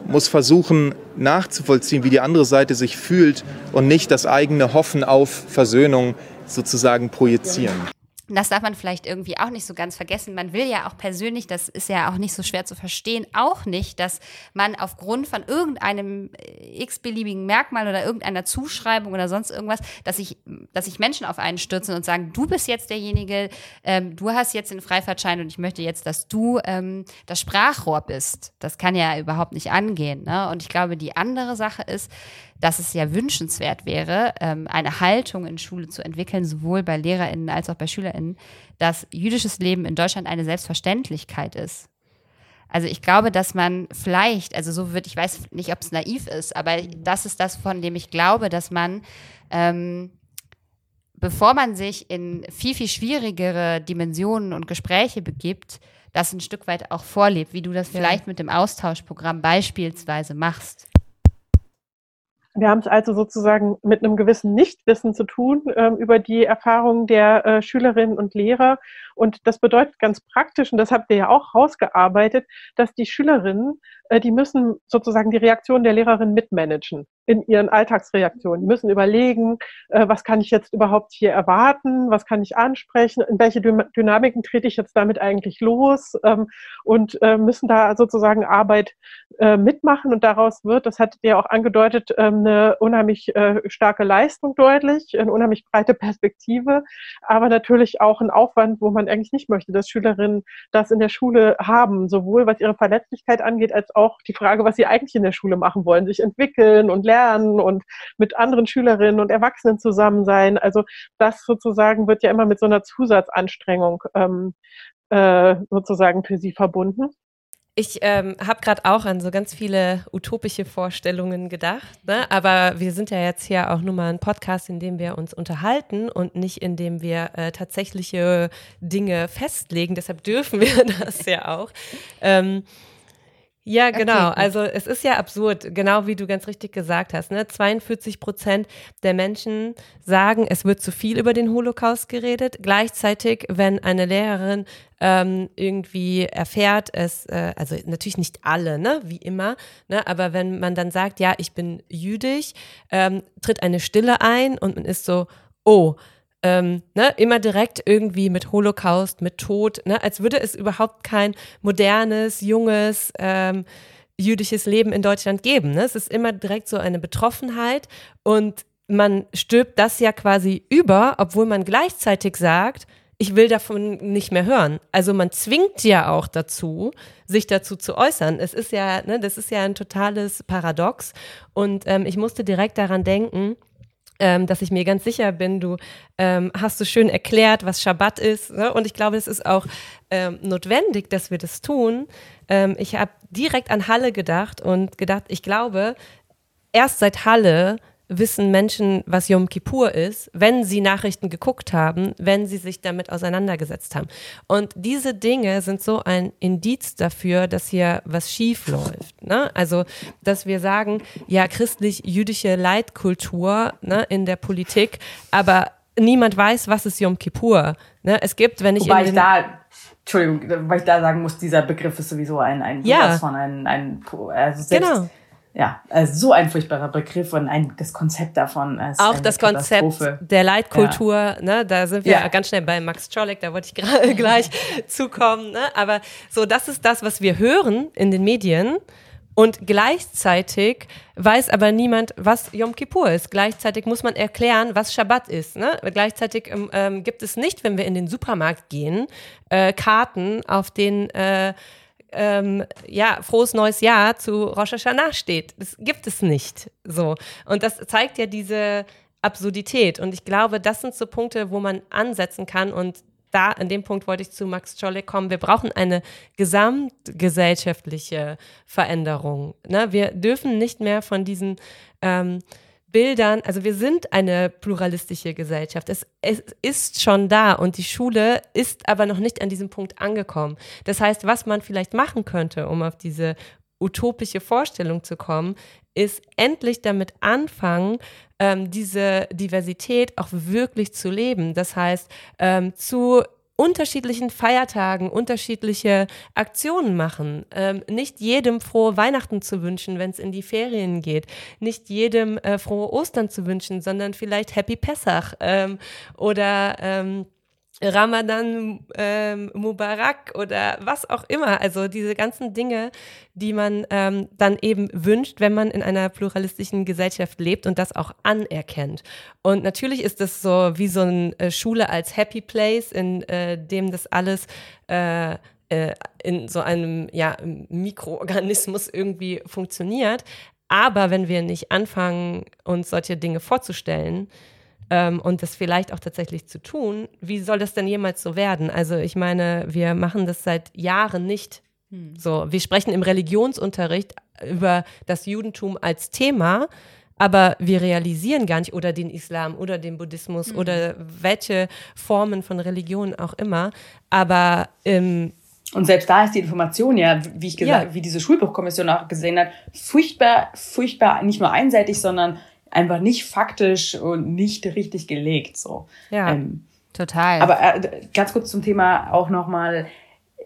muss versuchen nachzuvollziehen, wie die andere Seite sich fühlt und nicht das eigene Hoffen auf Versöhnung sozusagen projizieren das darf man vielleicht irgendwie auch nicht so ganz vergessen. Man will ja auch persönlich, das ist ja auch nicht so schwer zu verstehen, auch nicht, dass man aufgrund von irgendeinem äh, x-beliebigen Merkmal oder irgendeiner Zuschreibung oder sonst irgendwas, dass sich dass sich Menschen auf einen stürzen und sagen, du bist jetzt derjenige, ähm, du hast jetzt den Freifahrtschein und ich möchte jetzt, dass du ähm, das Sprachrohr bist. Das kann ja überhaupt nicht angehen. Ne? Und ich glaube, die andere Sache ist, dass es ja wünschenswert wäre, ähm, eine Haltung in Schule zu entwickeln, sowohl bei LehrerInnen als auch bei SchülerInnen, dass jüdisches Leben in Deutschland eine Selbstverständlichkeit ist. Also ich glaube, dass man vielleicht, also so wird, ich weiß nicht, ob es naiv ist, aber das ist das, von dem ich glaube, dass man, ähm, bevor man sich in viel, viel schwierigere Dimensionen und Gespräche begibt, das ein Stück weit auch vorlebt, wie du das ja. vielleicht mit dem Austauschprogramm beispielsweise machst. Wir haben es also sozusagen mit einem gewissen Nichtwissen zu tun ähm, über die Erfahrungen der äh, Schülerinnen und Lehrer. Und das bedeutet ganz praktisch, und das habt ihr ja auch rausgearbeitet, dass die Schülerinnen, äh, die müssen sozusagen die Reaktion der Lehrerin mitmanagen in ihren Alltagsreaktionen. Die müssen überlegen, äh, was kann ich jetzt überhaupt hier erwarten, was kann ich ansprechen, in welche Dynamiken trete ich jetzt damit eigentlich los ähm, und äh, müssen da sozusagen Arbeit äh, mitmachen. Und daraus wird, das hat ihr auch angedeutet, ähm, eine unheimlich starke Leistung deutlich, eine unheimlich breite Perspektive, aber natürlich auch ein Aufwand, wo man eigentlich nicht möchte, dass Schülerinnen das in der Schule haben, sowohl was ihre Verletzlichkeit angeht, als auch die Frage, was sie eigentlich in der Schule machen wollen, sich entwickeln und lernen lernen und mit anderen Schülerinnen und Erwachsenen zusammen sein. Also das sozusagen wird ja immer mit so einer Zusatzanstrengung ähm, äh, sozusagen für sie verbunden. ich ähm, habe gerade auch an so ganz viele utopische Vorstellungen gedacht, ne? aber wir sind ja jetzt hier auch nur mal ein Podcast, in dem wir uns unterhalten und nicht in dem wir äh, tatsächliche Dinge festlegen. Deshalb dürfen wir das ja auch. Ähm, ja, genau. Okay, also es ist ja absurd, genau wie du ganz richtig gesagt hast. Ne? 42 Prozent der Menschen sagen, es wird zu viel über den Holocaust geredet. Gleichzeitig, wenn eine Lehrerin ähm, irgendwie erfährt, es, äh, also natürlich nicht alle, ne, wie immer, ne, aber wenn man dann sagt, ja, ich bin jüdisch, ähm, tritt eine Stille ein und man ist so, oh, ähm, ne, immer direkt irgendwie mit Holocaust, mit Tod, ne, als würde es überhaupt kein modernes, junges, ähm, jüdisches Leben in Deutschland geben. Ne? Es ist immer direkt so eine Betroffenheit und man stirbt das ja quasi über, obwohl man gleichzeitig sagt, ich will davon nicht mehr hören. Also man zwingt ja auch dazu, sich dazu zu äußern. Es ist ja, ne, das ist ja ein totales Paradox. Und ähm, ich musste direkt daran denken, ähm, dass ich mir ganz sicher bin, du ähm, hast so schön erklärt, was Schabbat ist. Ne? Und ich glaube, es ist auch ähm, notwendig, dass wir das tun. Ähm, ich habe direkt an Halle gedacht und gedacht, ich glaube, erst seit Halle wissen Menschen, was Yom Kippur ist, wenn sie Nachrichten geguckt haben, wenn sie sich damit auseinandergesetzt haben. Und diese Dinge sind so ein Indiz dafür, dass hier was schief läuft. Ne? Also, dass wir sagen, ja, christlich-jüdische Leitkultur ne, in der Politik, aber niemand weiß, was ist Yom Kippur. Ne? Es gibt, wenn ich Wobei ich da Entschuldigung, weil ich da sagen muss, dieser Begriff ist sowieso ein, ein ja. von ein, ein also selbst, genau ja, also so ein furchtbarer Begriff und ein, das Konzept davon. Ist Auch das Konzept der Leitkultur, ja. ne, da sind wir ja. ganz schnell bei Max Czolek, da wollte ich gerade gleich zukommen. Ne? Aber so, das ist das, was wir hören in den Medien. Und gleichzeitig weiß aber niemand, was Yom Kippur ist. Gleichzeitig muss man erklären, was Shabbat ist. Ne? Gleichzeitig ähm, ähm gibt es nicht, wenn wir in den Supermarkt gehen, äh, Karten, auf denen äh, ähm, ja, frohes neues Jahr zu Rosh Hashanah steht. Das gibt es nicht. So. Und das zeigt ja diese Absurdität. Und ich glaube, das sind so Punkte, wo man ansetzen kann. Und da, an dem Punkt wollte ich zu Max Scholle kommen. Wir brauchen eine gesamtgesellschaftliche Veränderung. Ne? Wir dürfen nicht mehr von diesen ähm, Bildern, also wir sind eine pluralistische Gesellschaft. Es, es, ist schon da und die Schule ist aber noch nicht an diesem Punkt angekommen. Das heißt, was man vielleicht machen könnte, um auf diese utopische Vorstellung zu kommen, ist endlich damit anfangen, ähm, diese Diversität auch wirklich zu leben. Das heißt, ähm, zu unterschiedlichen Feiertagen unterschiedliche Aktionen machen. Ähm, nicht jedem frohe Weihnachten zu wünschen, wenn es in die Ferien geht. Nicht jedem äh, frohe Ostern zu wünschen, sondern vielleicht Happy Pessach ähm, oder ähm, Ramadan ähm, Mubarak oder was auch immer. Also diese ganzen Dinge, die man ähm, dann eben wünscht, wenn man in einer pluralistischen Gesellschaft lebt und das auch anerkennt. Und natürlich ist das so wie so eine äh, Schule als Happy Place, in äh, dem das alles äh, äh, in so einem ja, Mikroorganismus irgendwie funktioniert. Aber wenn wir nicht anfangen, uns solche Dinge vorzustellen, ähm, und das vielleicht auch tatsächlich zu tun, wie soll das denn jemals so werden? Also ich meine, wir machen das seit Jahren nicht. Hm. So, wir sprechen im Religionsunterricht über das Judentum als Thema, aber wir realisieren gar nicht, oder den Islam oder den Buddhismus mhm. oder welche Formen von Religion auch immer. Aber ähm, und selbst da ist die Information ja, wie ich gesagt, ja. wie diese Schulbuchkommission auch gesehen hat, furchtbar, furchtbar, nicht nur einseitig, sondern einfach nicht faktisch und nicht richtig gelegt. So. Ja, ähm, total. Aber äh, ganz kurz zum Thema auch nochmal,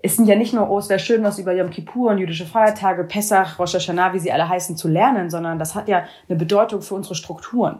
es sind ja nicht nur, oh, es wäre schön, was über Yom Kippur und jüdische Feiertage, Pessach, Rosh Hashanah, wie sie alle heißen, zu lernen, sondern das hat ja eine Bedeutung für unsere Strukturen.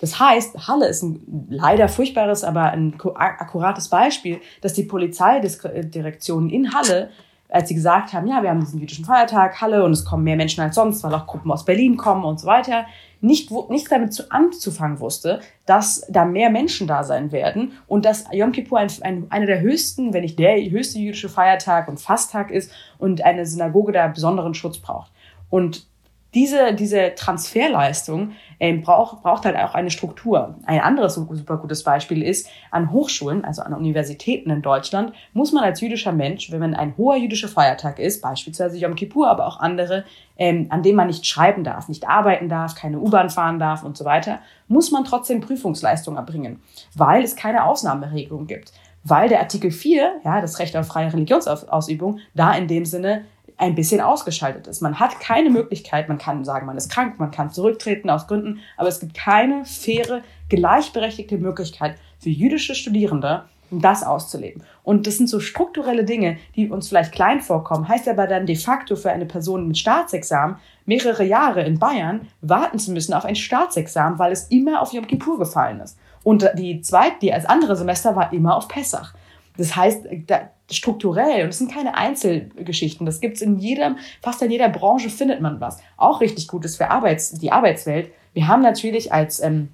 Das heißt, Halle ist ein leider furchtbares, aber ein akkurates Beispiel, dass die Polizeidirektion in Halle als sie gesagt haben, ja, wir haben diesen jüdischen Feiertag, Halle, und es kommen mehr Menschen als sonst, weil auch Gruppen aus Berlin kommen und so weiter, nicht, nichts damit zu, anzufangen wusste, dass da mehr Menschen da sein werden und dass Yom Kippur ein, ein, einer der höchsten, wenn nicht der höchste jüdische Feiertag und Fasttag ist und eine Synagoge da besonderen Schutz braucht. Und diese, diese Transferleistung ähm, braucht, braucht halt auch eine Struktur. Ein anderes super gutes Beispiel ist, an Hochschulen, also an Universitäten in Deutschland, muss man als jüdischer Mensch, wenn man ein hoher jüdischer Feiertag ist, beispielsweise Yom Kippur, aber auch andere, ähm, an dem man nicht schreiben darf, nicht arbeiten darf, keine U-Bahn fahren darf und so weiter, muss man trotzdem Prüfungsleistung erbringen, weil es keine Ausnahmeregelung gibt. Weil der Artikel 4, ja, das Recht auf freie Religionsausübung, da in dem Sinne ein bisschen ausgeschaltet ist. Man hat keine Möglichkeit, man kann sagen, man ist krank, man kann zurücktreten aus Gründen, aber es gibt keine faire, gleichberechtigte Möglichkeit für jüdische Studierende, das auszuleben. Und das sind so strukturelle Dinge, die uns vielleicht klein vorkommen, heißt aber dann de facto für eine Person mit Staatsexamen mehrere Jahre in Bayern warten zu müssen auf ein Staatsexamen, weil es immer auf Yom Kippur gefallen ist. Und die zweite, die als andere Semester war immer auf Pessach. Das heißt, da, strukturell, und es sind keine Einzelgeschichten, das gibt es in jedem, fast in jeder Branche findet man was. Auch richtig Gutes für Arbeits, die Arbeitswelt. Wir haben natürlich als, ähm,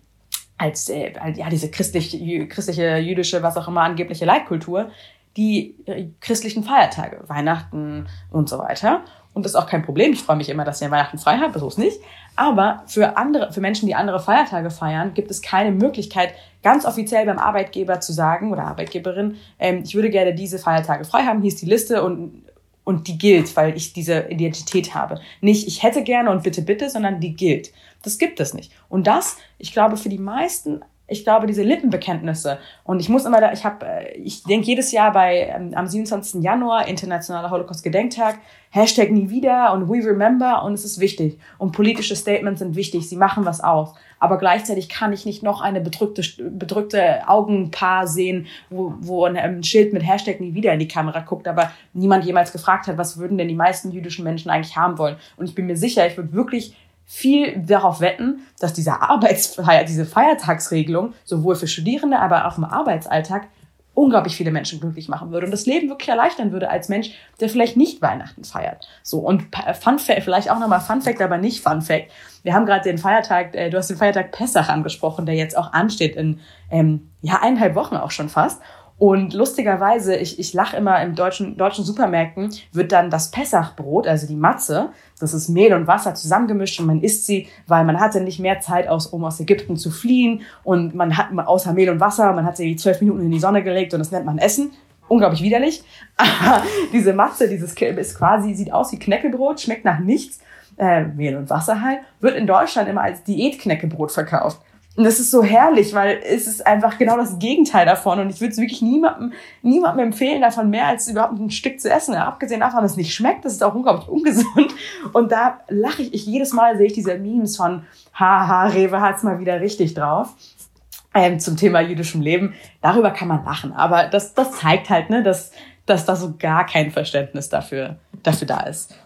als äh, ja, diese christlich, christliche, jüdische, was auch immer, angebliche Leitkultur, die äh, christlichen Feiertage, Weihnachten und so weiter. Und das ist auch kein Problem. Ich freue mich immer, dass ihr Weihnachten frei habt, so ist nicht. Aber für andere, für Menschen, die andere Feiertage feiern, gibt es keine Möglichkeit, ganz offiziell beim Arbeitgeber zu sagen oder Arbeitgeberin, ähm, ich würde gerne diese Feiertage frei haben, hier ist die Liste und, und die gilt, weil ich diese Identität habe. Nicht, ich hätte gerne und bitte, bitte, sondern die gilt. Das gibt es nicht. Und das, ich glaube, für die meisten ich glaube, diese Lippenbekenntnisse. Und ich muss immer da, ich habe, äh, ich denke jedes Jahr bei ähm, am 27. Januar, Internationaler Holocaust-Gedenktag, Hashtag nie wieder und we remember und es ist wichtig. Und politische Statements sind wichtig, sie machen was aus. Aber gleichzeitig kann ich nicht noch eine bedrückte, bedrückte Augenpaar sehen, wo, wo ein Schild mit Hashtag nie wieder in die Kamera guckt, aber niemand jemals gefragt hat, was würden denn die meisten jüdischen Menschen eigentlich haben wollen. Und ich bin mir sicher, ich würde wirklich viel darauf wetten, dass diese Arbeitsfeier, diese Feiertagsregelung sowohl für Studierende, aber auch im Arbeitsalltag unglaublich viele Menschen glücklich machen würde und das Leben wirklich erleichtern würde als Mensch, der vielleicht nicht Weihnachten feiert. So und Fun Fact, vielleicht auch nochmal Fun Fact, aber nicht Fun Fact. Wir haben gerade den Feiertag, äh, du hast den Feiertag Pessach angesprochen, der jetzt auch ansteht in ähm, ja eineinhalb Wochen auch schon fast. Und lustigerweise, ich, ich lache immer im deutschen, deutschen Supermärkten, wird dann das Pessachbrot, also die Matze, das ist Mehl und Wasser zusammengemischt und man isst sie, weil man hatte nicht mehr Zeit, aus, um aus Ägypten zu fliehen. Und man hat außer Mehl und Wasser, man hat sie zwölf Minuten in die Sonne gelegt und das nennt man Essen. Unglaublich widerlich. Aber diese Matze, dieses ist quasi, sieht aus wie Knäckebrot, schmeckt nach nichts. Äh, Mehl und Wasser halt, wird in Deutschland immer als Diätknäckebrot verkauft. Und das ist so herrlich, weil es ist einfach genau das Gegenteil davon. Und ich würde es wirklich niemandem, niemandem empfehlen, davon mehr als überhaupt ein Stück zu essen. Abgesehen davon, dass es nicht schmeckt, das ist auch unglaublich ungesund. Und da lache ich, ich jedes Mal sehe ich diese Memes von, haha, Rewe hat's mal wieder richtig drauf. Ähm, zum Thema jüdischem Leben. Darüber kann man lachen. Aber das, das zeigt halt, ne, dass, dass da so gar kein Verständnis dafür, dafür da ist.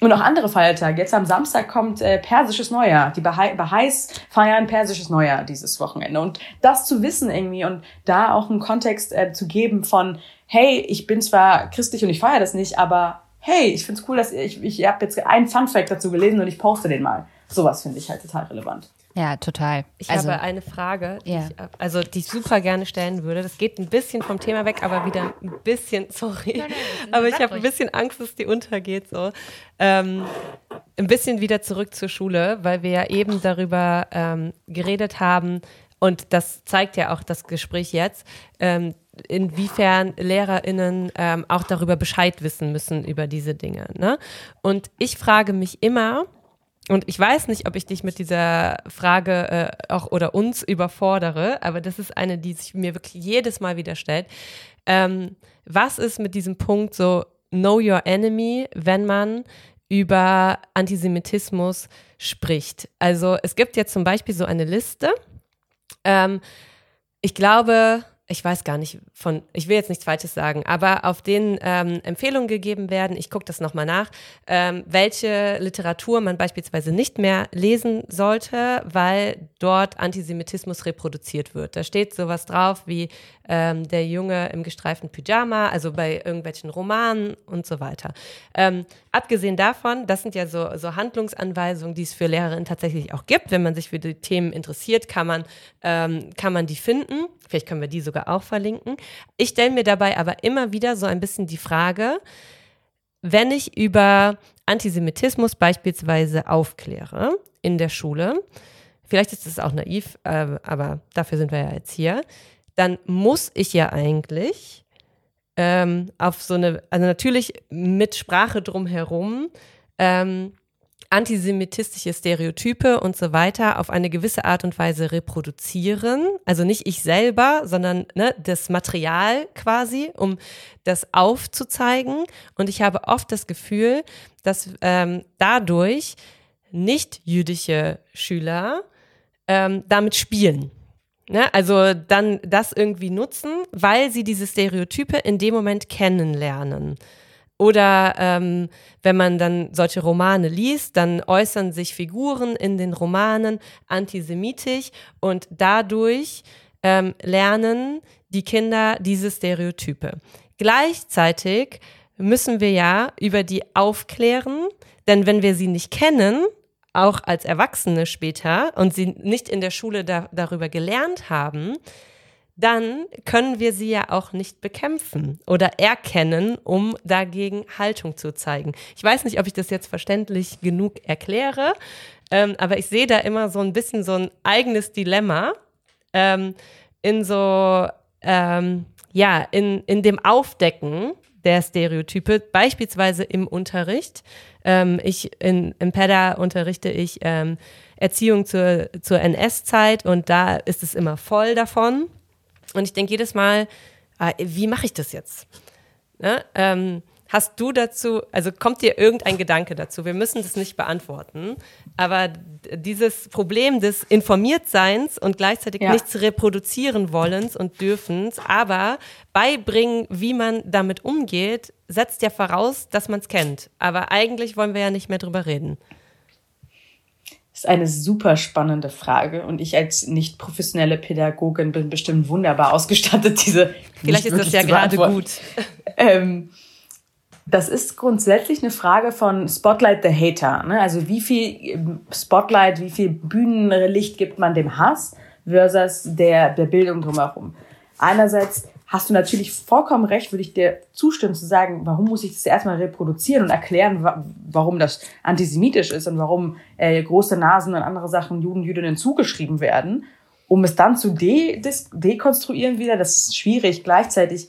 Und auch andere Feiertage. Jetzt am Samstag kommt äh, persisches Neujahr. Die Bahai Bahais feiern persisches Neujahr dieses Wochenende. Und das zu wissen irgendwie und da auch einen Kontext äh, zu geben von, hey, ich bin zwar christlich und ich feiere das nicht, aber hey, ich find's cool, dass ich, ich, ich habe jetzt einen Fun dazu gelesen und ich poste den mal. Sowas finde ich halt total relevant. Ja, total. Ich also, habe eine Frage, die, ja. ich, also, die ich super gerne stellen würde. Das geht ein bisschen vom Thema weg, aber wieder ein bisschen, sorry. Nein, nein, aber ich habe ein bisschen Angst, dass die untergeht. So. Ähm, ein bisschen wieder zurück zur Schule, weil wir ja eben darüber ähm, geredet haben, und das zeigt ja auch das Gespräch jetzt, ähm, inwiefern LehrerInnen ähm, auch darüber Bescheid wissen müssen über diese Dinge. Ne? Und ich frage mich immer, und ich weiß nicht, ob ich dich mit dieser Frage äh, auch oder uns überfordere, aber das ist eine, die sich mir wirklich jedes Mal wieder stellt. Ähm, was ist mit diesem Punkt so Know Your Enemy, wenn man über Antisemitismus spricht? Also es gibt jetzt zum Beispiel so eine Liste. Ähm, ich glaube, ich weiß gar nicht von, ich will jetzt nichts Falsches sagen, aber auf denen ähm, Empfehlungen gegeben werden, ich gucke das nochmal nach, ähm, welche Literatur man beispielsweise nicht mehr lesen sollte, weil dort Antisemitismus reproduziert wird. Da steht sowas drauf wie ähm, der Junge im gestreiften Pyjama, also bei irgendwelchen Romanen und so weiter. Ähm, abgesehen davon, das sind ja so, so Handlungsanweisungen, die es für Lehrerinnen tatsächlich auch gibt. Wenn man sich für die Themen interessiert, kann man, ähm, kann man die finden. Vielleicht können wir die sogar auch verlinken. Ich stelle mir dabei aber immer wieder so ein bisschen die Frage, wenn ich über Antisemitismus beispielsweise aufkläre in der Schule, vielleicht ist es auch naiv, äh, aber dafür sind wir ja jetzt hier, dann muss ich ja eigentlich ähm, auf so eine, also natürlich mit Sprache drumherum, ähm, antisemitistische Stereotype und so weiter auf eine gewisse Art und Weise reproduzieren. Also nicht ich selber, sondern ne, das Material quasi, um das aufzuzeigen. Und ich habe oft das Gefühl, dass ähm, dadurch nicht jüdische Schüler ähm, damit spielen. Ne? Also dann das irgendwie nutzen, weil sie diese Stereotype in dem Moment kennenlernen. Oder ähm, wenn man dann solche Romane liest, dann äußern sich Figuren in den Romanen antisemitisch und dadurch ähm, lernen die Kinder diese Stereotype. Gleichzeitig müssen wir ja über die aufklären, denn wenn wir sie nicht kennen, auch als Erwachsene später und sie nicht in der Schule da, darüber gelernt haben, dann können wir sie ja auch nicht bekämpfen oder erkennen, um dagegen Haltung zu zeigen. Ich weiß nicht, ob ich das jetzt verständlich genug erkläre, ähm, aber ich sehe da immer so ein bisschen so ein eigenes Dilemma ähm, in so, ähm, ja, in, in dem Aufdecken der Stereotype, beispielsweise im Unterricht. Ähm, ich in, im PEDA unterrichte ich ähm, Erziehung zur, zur NS-Zeit und da ist es immer voll davon. Und ich denke jedes Mal, ah, wie mache ich das jetzt? Ne? Ähm, hast du dazu, also kommt dir irgendein Gedanke dazu? Wir müssen das nicht beantworten, aber dieses Problem des Informiertseins und gleichzeitig ja. nichts reproduzieren wollens und dürfens, aber beibringen, wie man damit umgeht, setzt ja voraus, dass man es kennt. Aber eigentlich wollen wir ja nicht mehr drüber reden ist eine super spannende Frage und ich als nicht professionelle Pädagogin bin bestimmt wunderbar ausgestattet, diese. Vielleicht ist das ja gerade gut. Ähm, das ist grundsätzlich eine Frage von Spotlight the Hater. Ne? Also wie viel ähm, Spotlight, wie viel Bühnenlicht gibt man dem Hass versus der, der Bildung drumherum. Einerseits hast du natürlich vollkommen recht, würde ich dir zustimmen zu sagen, warum muss ich das erstmal reproduzieren und erklären, warum das antisemitisch ist und warum äh, große Nasen und andere Sachen Juden, Jüdinnen zugeschrieben werden, um es dann zu de dekonstruieren wieder, das ist schwierig. Gleichzeitig,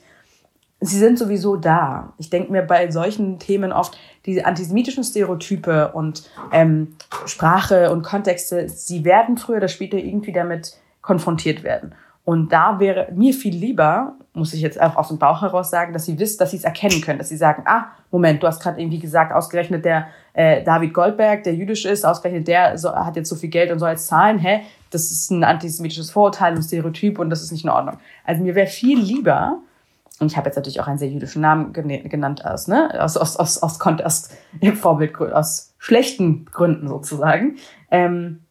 sie sind sowieso da. Ich denke mir bei solchen Themen oft, diese antisemitischen Stereotype und ähm, Sprache und Kontexte, sie werden früher oder später irgendwie damit konfrontiert werden. Und da wäre mir viel lieber, muss ich jetzt auch aus dem Bauch heraus sagen, dass sie wissen, dass sie es erkennen können, dass sie sagen, ah, Moment, du hast gerade irgendwie gesagt, ausgerechnet der äh, David Goldberg, der jüdisch ist, ausgerechnet der so, hat jetzt so viel Geld und soll jetzt zahlen, hä? Das ist ein antisemitisches Vorurteil, ein Stereotyp und das ist nicht in Ordnung. Also mir wäre viel lieber, und ich habe jetzt natürlich auch einen sehr jüdischen Namen genannt aus, ne, aus, aus, aus, aus, aus, aus Vorbild, aus schlechten Gründen sozusagen, ähm,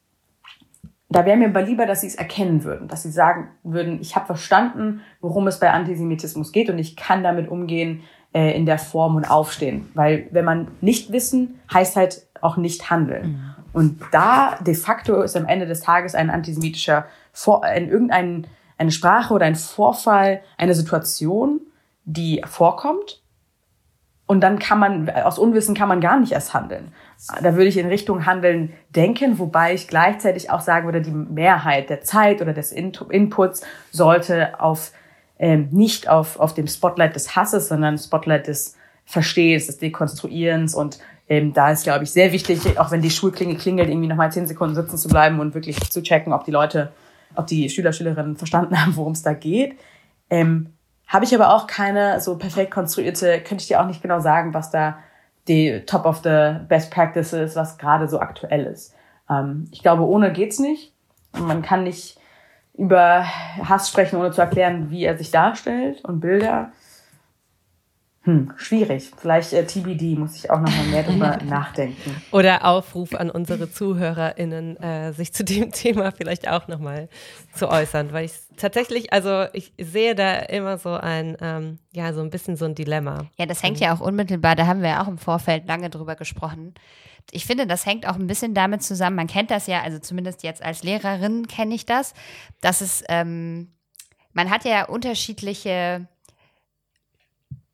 da wäre mir aber lieber, dass sie es erkennen würden, dass sie sagen würden, ich habe verstanden, worum es bei Antisemitismus geht und ich kann damit umgehen äh, in der Form und aufstehen. Weil wenn man nicht wissen, heißt halt auch nicht handeln. Mhm. Und da de facto ist am Ende des Tages ein antisemitischer, Vor ein, irgendein, eine Sprache oder ein Vorfall, eine Situation, die vorkommt. Und dann kann man, aus Unwissen kann man gar nicht erst handeln. Da würde ich in Richtung Handeln denken, wobei ich gleichzeitig auch sagen würde, die Mehrheit der Zeit oder des Inputs sollte auf ähm, nicht auf, auf dem Spotlight des Hasses, sondern Spotlight des Verstehens, des Dekonstruierens und ähm, da ist, glaube ich, sehr wichtig, auch wenn die Schulklinge klingelt, irgendwie nochmal zehn Sekunden sitzen zu bleiben und wirklich zu checken, ob die Leute, ob die Schüler, Schülerinnen verstanden haben, worum es da geht. Ähm, Habe ich aber auch keine so perfekt konstruierte, könnte ich dir auch nicht genau sagen, was da die Top of the Best Practices, was gerade so aktuell ist. Ähm, ich glaube, ohne geht's nicht. Man kann nicht über Hass sprechen, ohne zu erklären, wie er sich darstellt und Bilder. Hm, schwierig. Vielleicht äh, TBD muss ich auch noch mal mehr drüber nachdenken. Oder Aufruf an unsere ZuhörerInnen, äh, sich zu dem Thema vielleicht auch noch mal zu äußern, weil ich tatsächlich, also ich sehe da immer so ein, ähm, ja, so ein bisschen so ein Dilemma. Ja, das hängt ja auch unmittelbar, da haben wir ja auch im Vorfeld lange drüber gesprochen. Ich finde, das hängt auch ein bisschen damit zusammen, man kennt das ja, also zumindest jetzt als Lehrerin kenne ich das, dass es, ähm, man hat ja unterschiedliche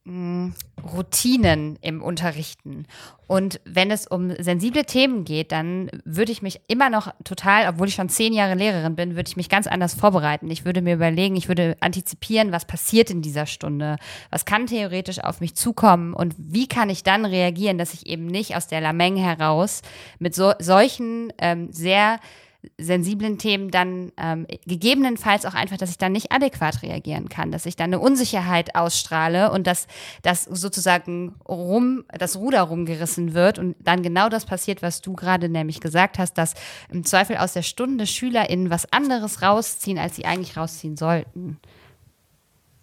Routinen im Unterrichten. Und wenn es um sensible Themen geht, dann würde ich mich immer noch total, obwohl ich schon zehn Jahre Lehrerin bin, würde ich mich ganz anders vorbereiten. Ich würde mir überlegen, ich würde antizipieren, was passiert in dieser Stunde, was kann theoretisch auf mich zukommen und wie kann ich dann reagieren, dass ich eben nicht aus der Lameng heraus mit so, solchen ähm, sehr sensiblen Themen dann ähm, gegebenenfalls auch einfach, dass ich dann nicht adäquat reagieren kann, dass ich dann eine Unsicherheit ausstrahle und dass das sozusagen rum, das Ruder rumgerissen wird und dann genau das passiert, was du gerade nämlich gesagt hast, dass im Zweifel aus der Stunde SchülerInnen was anderes rausziehen, als sie eigentlich rausziehen sollten.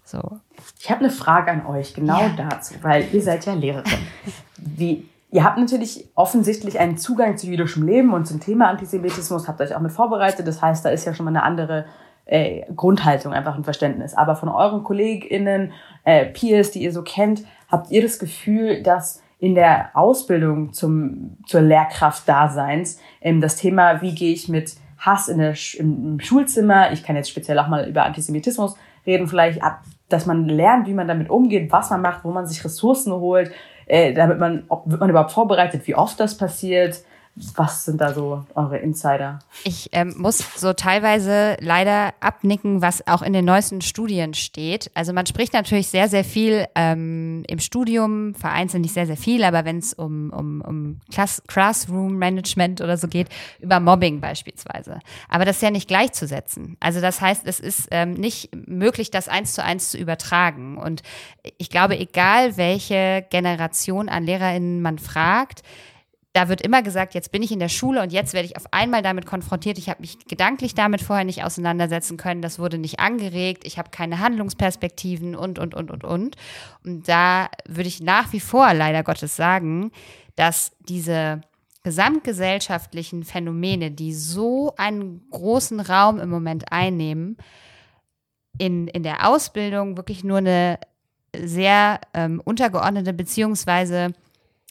So. Ich habe eine Frage an euch genau ja. dazu, weil ihr seid ja Lehrerin. Wie Ihr habt natürlich offensichtlich einen Zugang zu jüdischem Leben und zum Thema Antisemitismus, habt euch auch mit vorbereitet. Das heißt, da ist ja schon mal eine andere äh, Grundhaltung, einfach ein Verständnis. Aber von euren KollegInnen, äh, Peers, die ihr so kennt, habt ihr das Gefühl, dass in der Ausbildung zum, zur Lehrkraft-Daseins ähm, das Thema, wie gehe ich mit Hass in der, im Schulzimmer, ich kann jetzt speziell auch mal über Antisemitismus reden, vielleicht ab, dass man lernt, wie man damit umgeht, was man macht, wo man sich Ressourcen holt, äh, damit man, ob, wird man überhaupt vorbereitet, wie oft das passiert? Was sind da so eure Insider? Ich ähm, muss so teilweise leider abnicken, was auch in den neuesten Studien steht. Also man spricht natürlich sehr, sehr viel ähm, im Studium, vereinzelt nicht sehr, sehr viel, aber wenn es um, um, um Class Classroom Management oder so geht, über Mobbing beispielsweise. Aber das ist ja nicht gleichzusetzen. Also das heißt, es ist ähm, nicht möglich, das eins zu eins zu übertragen. Und ich glaube, egal welche Generation an LehrerInnen man fragt, da wird immer gesagt, jetzt bin ich in der Schule und jetzt werde ich auf einmal damit konfrontiert. Ich habe mich gedanklich damit vorher nicht auseinandersetzen können. Das wurde nicht angeregt. Ich habe keine Handlungsperspektiven und, und, und, und, und. Und da würde ich nach wie vor leider Gottes sagen, dass diese gesamtgesellschaftlichen Phänomene, die so einen großen Raum im Moment einnehmen, in, in der Ausbildung wirklich nur eine sehr ähm, untergeordnete beziehungsweise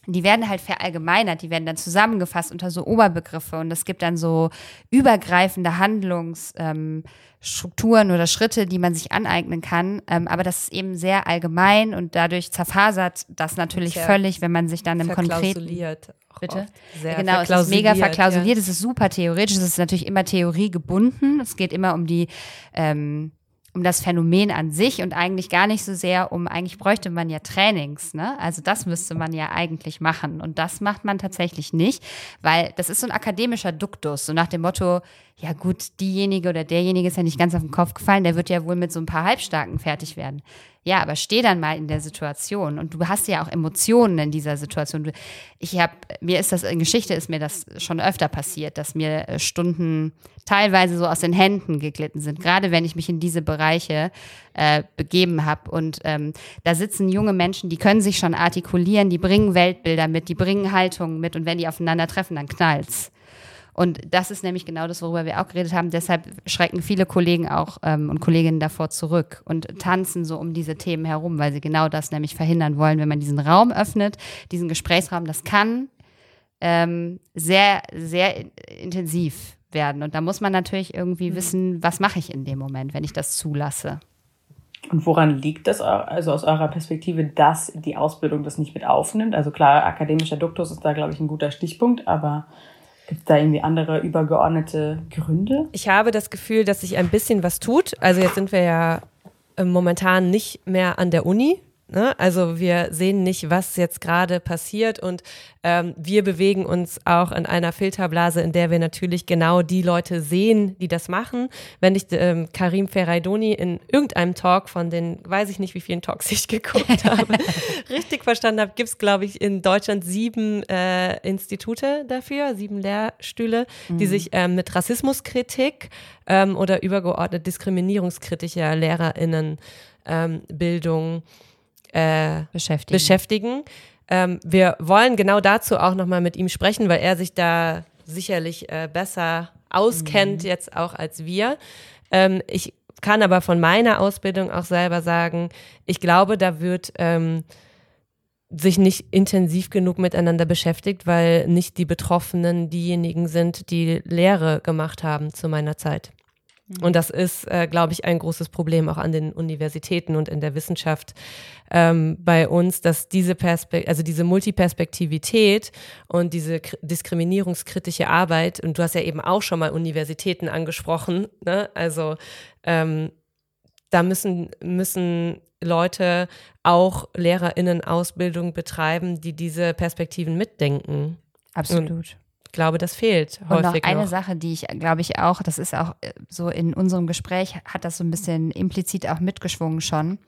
die werden halt verallgemeinert, die werden dann zusammengefasst unter so Oberbegriffe und es gibt dann so übergreifende Handlungsstrukturen ähm, oder Schritte, die man sich aneignen kann. Ähm, aber das ist eben sehr allgemein und dadurch zerfasert das natürlich sehr völlig, wenn man sich dann im konkreten Bitte? Sehr genau, es ist mega verklausuliert, ja. es ist super theoretisch, es ist natürlich immer theoriegebunden. Es geht immer um die ähm, um das Phänomen an sich und eigentlich gar nicht so sehr um, eigentlich bräuchte man ja Trainings, ne? Also das müsste man ja eigentlich machen. Und das macht man tatsächlich nicht, weil das ist so ein akademischer Duktus, so nach dem Motto, ja gut, diejenige oder derjenige ist ja nicht ganz auf den Kopf gefallen, der wird ja wohl mit so ein paar Halbstarken fertig werden. Ja, aber steh dann mal in der Situation und du hast ja auch Emotionen in dieser Situation. Ich habe, mir ist das in Geschichte ist mir das schon öfter passiert, dass mir äh, Stunden teilweise so aus den Händen geglitten sind, gerade wenn ich mich in diese Bereiche äh, begeben habe. Und ähm, da sitzen junge Menschen, die können sich schon artikulieren, die bringen Weltbilder mit, die bringen Haltungen mit und wenn die aufeinandertreffen, dann knallt's. Und das ist nämlich genau das, worüber wir auch geredet haben. Deshalb schrecken viele Kollegen auch ähm, und Kolleginnen davor zurück und tanzen so um diese Themen herum, weil sie genau das nämlich verhindern wollen, wenn man diesen Raum öffnet, diesen Gesprächsraum. Das kann ähm, sehr, sehr intensiv werden. Und da muss man natürlich irgendwie mhm. wissen, was mache ich in dem Moment, wenn ich das zulasse. Und woran liegt das, also aus eurer Perspektive, dass die Ausbildung das nicht mit aufnimmt? Also klar, akademischer Duktus ist da, glaube ich, ein guter Stichpunkt, aber Gibt es da irgendwie andere übergeordnete Gründe? Ich habe das Gefühl, dass sich ein bisschen was tut. Also jetzt sind wir ja äh, momentan nicht mehr an der Uni. Ne? Also wir sehen nicht, was jetzt gerade passiert und ähm, wir bewegen uns auch in einer Filterblase, in der wir natürlich genau die Leute sehen, die das machen. Wenn ich ähm, Karim Ferraidoni in irgendeinem Talk von den, weiß ich nicht, wie vielen Talks ich geguckt habe, richtig verstanden habe, gibt es, glaube ich, in Deutschland sieben äh, Institute dafür, sieben Lehrstühle, mhm. die sich ähm, mit Rassismuskritik ähm, oder übergeordnet diskriminierungskritischer LehrerInnen ähm, Bildung äh, beschäftigen. beschäftigen. Ähm, wir wollen genau dazu auch nochmal mit ihm sprechen, weil er sich da sicherlich äh, besser auskennt mhm. jetzt auch als wir. Ähm, ich kann aber von meiner Ausbildung auch selber sagen, ich glaube, da wird ähm, sich nicht intensiv genug miteinander beschäftigt, weil nicht die Betroffenen diejenigen sind, die Lehre gemacht haben zu meiner Zeit. Mhm. Und das ist, äh, glaube ich, ein großes Problem auch an den Universitäten und in der Wissenschaft ähm, bei uns, dass diese Perspekt also diese Multiperspektivität und diese diskriminierungskritische Arbeit, und du hast ja eben auch schon mal Universitäten angesprochen, ne? also ähm, da müssen, müssen Leute auch LehrerInnen-Ausbildung betreiben, die diese Perspektiven mitdenken. Absolut. Und glaube, das fehlt häufig. Und noch eine noch. Sache, die ich, glaube ich, auch, das ist auch äh, so in unserem Gespräch, hat das so ein bisschen implizit auch mitgeschwungen schon.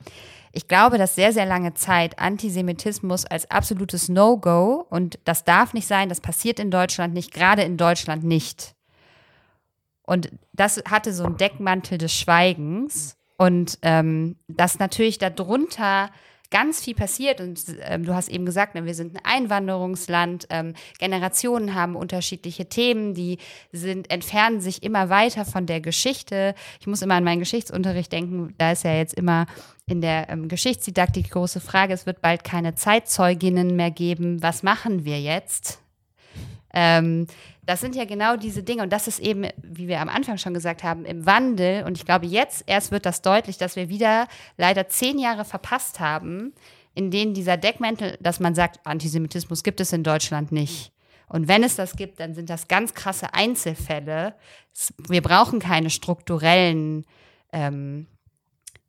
Ich glaube, dass sehr, sehr lange Zeit Antisemitismus als absolutes No-Go und das darf nicht sein, das passiert in Deutschland nicht, gerade in Deutschland nicht. Und das hatte so einen Deckmantel des Schweigens und ähm, dass natürlich darunter ganz viel passiert und ähm, du hast eben gesagt, ne, wir sind ein Einwanderungsland, ähm, Generationen haben unterschiedliche Themen, die sind, entfernen sich immer weiter von der Geschichte. Ich muss immer an meinen Geschichtsunterricht denken, da ist ja jetzt immer in der ähm, Geschichtsdidaktik die große Frage, es wird bald keine Zeitzeuginnen mehr geben, was machen wir jetzt? Ähm, das sind ja genau diese Dinge und das ist eben, wie wir am Anfang schon gesagt haben, im Wandel. Und ich glaube, jetzt erst wird das deutlich, dass wir wieder leider zehn Jahre verpasst haben, in denen dieser Deckmantel, dass man sagt, Antisemitismus gibt es in Deutschland nicht. Und wenn es das gibt, dann sind das ganz krasse Einzelfälle. Wir brauchen keine strukturellen ähm,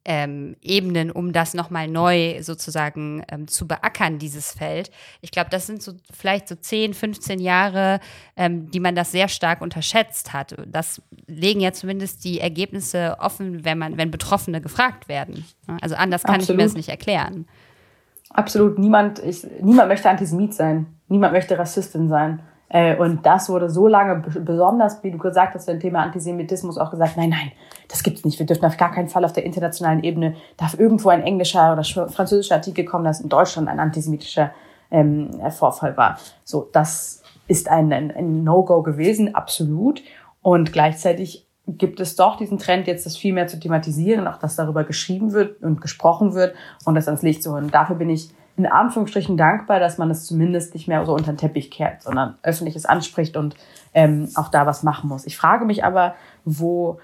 ähm, Ebenen, um das nochmal neu sozusagen ähm, zu beackern, dieses Feld. Ich glaube, das sind so vielleicht so 10, 15 Jahre, ähm, die man das sehr stark unterschätzt hat. Das legen ja zumindest die Ergebnisse offen, wenn man, wenn Betroffene gefragt werden. Also anders kann Absolut. ich mir das nicht erklären. Absolut. Niemand, ich, niemand möchte Antisemit sein. Niemand möchte Rassistin sein. Äh, und das wurde so lange besonders, wie du gesagt hast, beim Thema Antisemitismus auch gesagt, nein, nein, das gibt's nicht. Wir dürfen auf gar keinen Fall auf der internationalen Ebene, darf irgendwo ein englischer oder französischer Artikel kommen, dass in Deutschland ein antisemitischer ähm, Vorfall war. So, das ist ein, ein, ein No-Go gewesen, absolut. Und gleichzeitig gibt es doch diesen Trend, jetzt das viel mehr zu thematisieren, auch dass darüber geschrieben wird und gesprochen wird und das ans Licht zu holen. Dafür bin ich in Anführungsstrichen dankbar, dass man es zumindest nicht mehr so unter den Teppich kehrt, sondern öffentliches anspricht und ähm, auch da was machen muss. Ich frage mich aber, wo,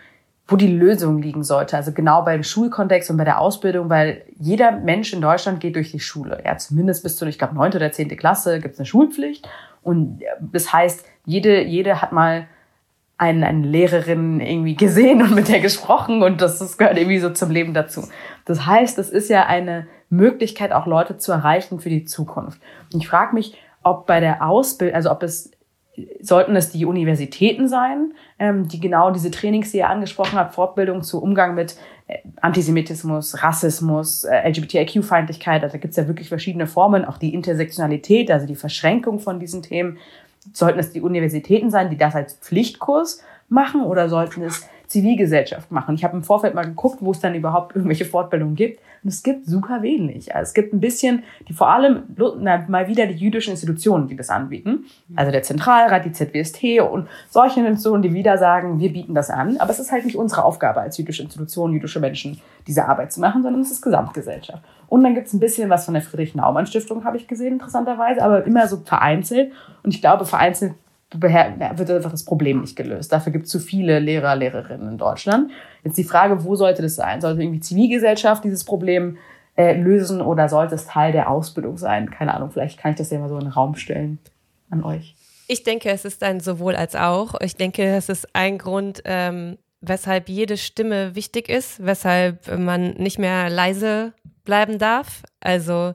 wo die Lösung liegen sollte. Also genau beim Schulkontext und bei der Ausbildung, weil jeder Mensch in Deutschland geht durch die Schule. Ja, zumindest bis zu, ich glaube, neunte oder zehnte Klasse gibt es eine Schulpflicht. Und das heißt, jede, jede hat mal eine, eine Lehrerin irgendwie gesehen und mit der gesprochen und das, das gehört irgendwie so zum Leben dazu. Das heißt, es ist ja eine Möglichkeit, auch Leute zu erreichen für die Zukunft. Und ich frage mich, ob bei der Ausbildung, also ob es sollten es die Universitäten sein, ähm, die genau diese Trainings, die ihr angesprochen habt, Fortbildung zu Umgang mit äh, Antisemitismus, Rassismus, äh, LGBTIQ-Feindlichkeit, also da gibt es ja wirklich verschiedene Formen, auch die Intersektionalität, also die Verschränkung von diesen Themen. Sollten es die Universitäten sein, die das als Pflichtkurs machen oder sollten es Zivilgesellschaft machen. Ich habe im Vorfeld mal geguckt, wo es dann überhaupt irgendwelche Fortbildungen gibt. Und es gibt super wenig. Also es gibt ein bisschen, die vor allem na, mal wieder die jüdischen Institutionen, die das anbieten. Also der Zentralrat, die ZWST und solche Institutionen, die wieder sagen, wir bieten das an. Aber es ist halt nicht unsere Aufgabe als jüdische Institution, jüdische Menschen, diese Arbeit zu machen, sondern es ist Gesamtgesellschaft. Und dann gibt es ein bisschen was von der Friedrich-Naumann-Stiftung, habe ich gesehen, interessanterweise, aber immer so vereinzelt. Und ich glaube, vereinzelt wird einfach das Problem nicht gelöst. Dafür gibt es zu viele Lehrer, Lehrerinnen in Deutschland. Jetzt die Frage, wo sollte das sein? Sollte irgendwie Zivilgesellschaft dieses Problem äh, lösen oder sollte es Teil der Ausbildung sein? Keine Ahnung, vielleicht kann ich das ja mal so in den Raum stellen an euch. Ich denke, es ist ein sowohl als auch. Ich denke, es ist ein Grund, ähm, weshalb jede Stimme wichtig ist, weshalb man nicht mehr leise bleiben darf. Also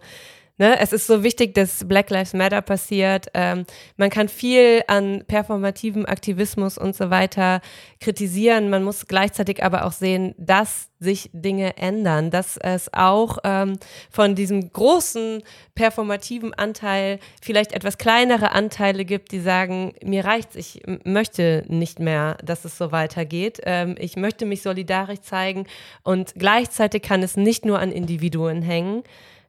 Ne, es ist so wichtig, dass Black Lives Matter passiert. Ähm, man kann viel an performativem Aktivismus und so weiter kritisieren. Man muss gleichzeitig aber auch sehen, dass sich Dinge ändern, dass es auch ähm, von diesem großen performativen Anteil vielleicht etwas kleinere Anteile gibt, die sagen, mir reicht's, ich möchte nicht mehr, dass es so weitergeht. Ähm, ich möchte mich solidarisch zeigen und gleichzeitig kann es nicht nur an Individuen hängen.